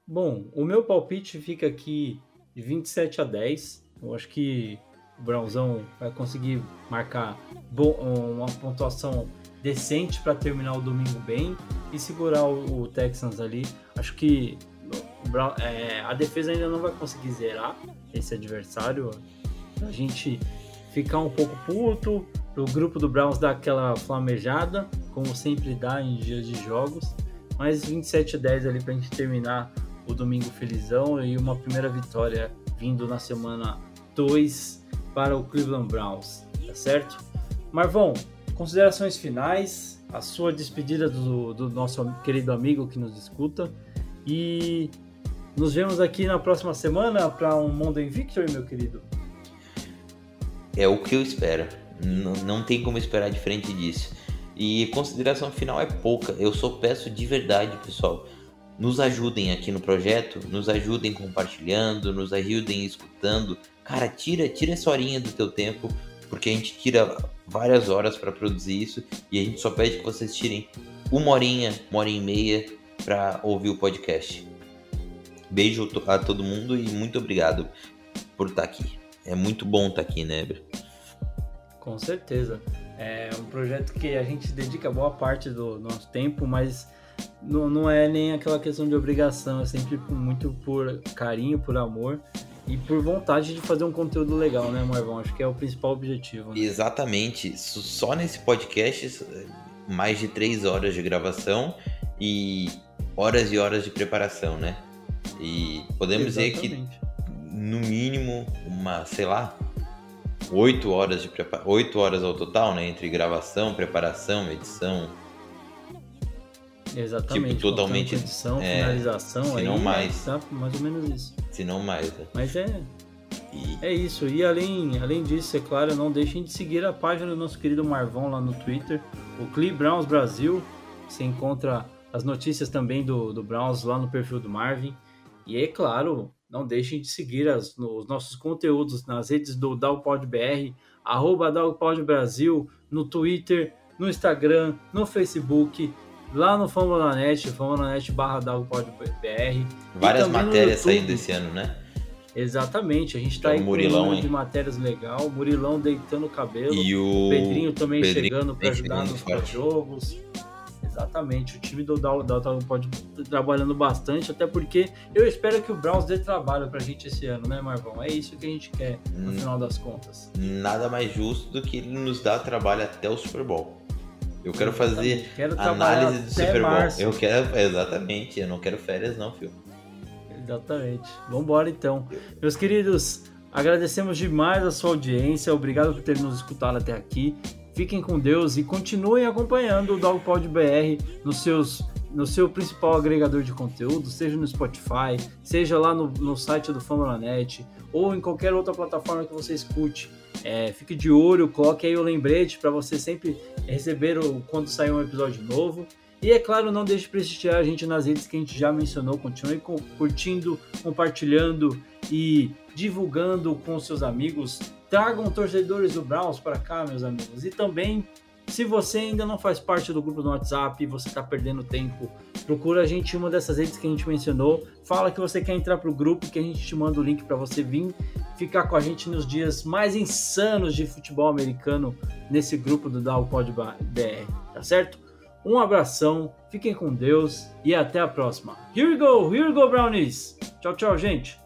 Bom, o meu palpite fica aqui de 27 a 10. Eu acho que o Brownzão vai conseguir marcar uma pontuação decente para terminar o domingo bem e segurar o, Texans ali. Acho que é, a defesa ainda não vai conseguir zerar esse adversário. A gente ficar um pouco puto, o grupo do Browns dar aquela flamejada, como sempre dá em dias de jogos. Mas 27 a 10 ali pra gente terminar o domingo felizão e uma primeira vitória vindo na semana 2 para o Cleveland Browns, tá certo? Marvão, considerações finais, a sua despedida do, do nosso querido amigo que nos escuta e nos vemos aqui na próxima semana para um Monday Victory, meu querido. É o que eu espero. Não, não tem como esperar diferente disso. E consideração final é pouca. Eu só peço de verdade, pessoal. Nos ajudem aqui no projeto, nos ajudem compartilhando, nos ajudem escutando. Cara, tira, tira essa horinha do teu tempo, porque a gente tira várias horas para produzir isso e a gente só pede que vocês tirem uma horinha, uma hora e meia para ouvir o podcast. Beijo a todo mundo e muito obrigado por estar aqui. É muito bom estar aqui, né, Ebra? Com certeza. É um projeto que a gente dedica boa parte do nosso tempo, mas não, não é nem aquela questão de obrigação, é sempre muito por carinho, por amor e por vontade de fazer um conteúdo legal, né, Marvão? Acho que é o principal objetivo. né? Exatamente. Só nesse podcast, mais de três horas de gravação e horas e horas de preparação, né? E podemos dizer que, Exatamente. No mínimo, uma, sei lá, oito horas de prepara... oito horas ao total, né? Entre gravação, preparação, edição. Exatamente. tipo, totalmente, edição, é, finalização, se aí não mais. Tá mais ou menos isso. Se não mais, né? Mas é, E É isso, e além, além disso, é claro, não deixem de seguir a página do nosso querido Marvão lá no Twitter, o Cle Browns Brasil. Você encontra as notícias também do, do Browns lá no perfil do Marvin. E é claro, não deixem de seguir as- os nossos conteúdos nas redes do DalPodBR, arroba DalPod Brasil, no Twitter, no Instagram, no Facebook, lá no Fambonanet, fambonanet barra DalPodBR. várias matérias saindo esse ano, né? Exatamente, a gente tá É aí com um Murilão, hein? de matérias legal, Murilão deitando o cabelo, E o Pedrinho também Pedrinho chegando para ajudar nos jogos. Exatamente, o time do Dalton pode trabalhando bastante, até porque eu espero que o Browns dê trabalho pra gente esse ano, né, Marvão? É isso que a gente quer no Hum. final das contas. nada mais justo do que ele nos dar trabalho até o Super Bowl. Eu quero fazer. Quero análise do Super Bowl. março. Eu quero, exatamente, eu não quero férias não, filho. Exatamente. Vambora então. Meus queridos, agradecemos demais a sua audiência. Obrigado por ter nos escutado até aqui. Fiquem com Deus e continuem acompanhando o Dogpod BR nos seus, no seu principal agregador de conteúdo, seja no Spotify, seja lá no, no site do Famulanet ou em qualquer outra plataforma que você escute. É, fique de olho, coloque aí o lembrete para você sempre receber o, quando sair um episódio novo. E é claro, não deixe de prestigiar a gente nas redes que a gente já mencionou. Continue cu- curtindo, compartilhando e divulgando com seus amigos. Tragam torcedores do Browns para cá, meus amigos. E também, se você ainda não faz parte do grupo no WhatsApp você está perdendo tempo, procura a gente em uma dessas redes que a gente mencionou. Fala que você quer entrar para o grupo, que a gente te manda o link para você vir ficar com a gente nos dias mais insanos de futebol americano nesse grupo do Pod BR, tá certo? Um abração, fiquem com Deus e até a próxima. Here we go, here we go, Brownies! Tchau, tchau, gente!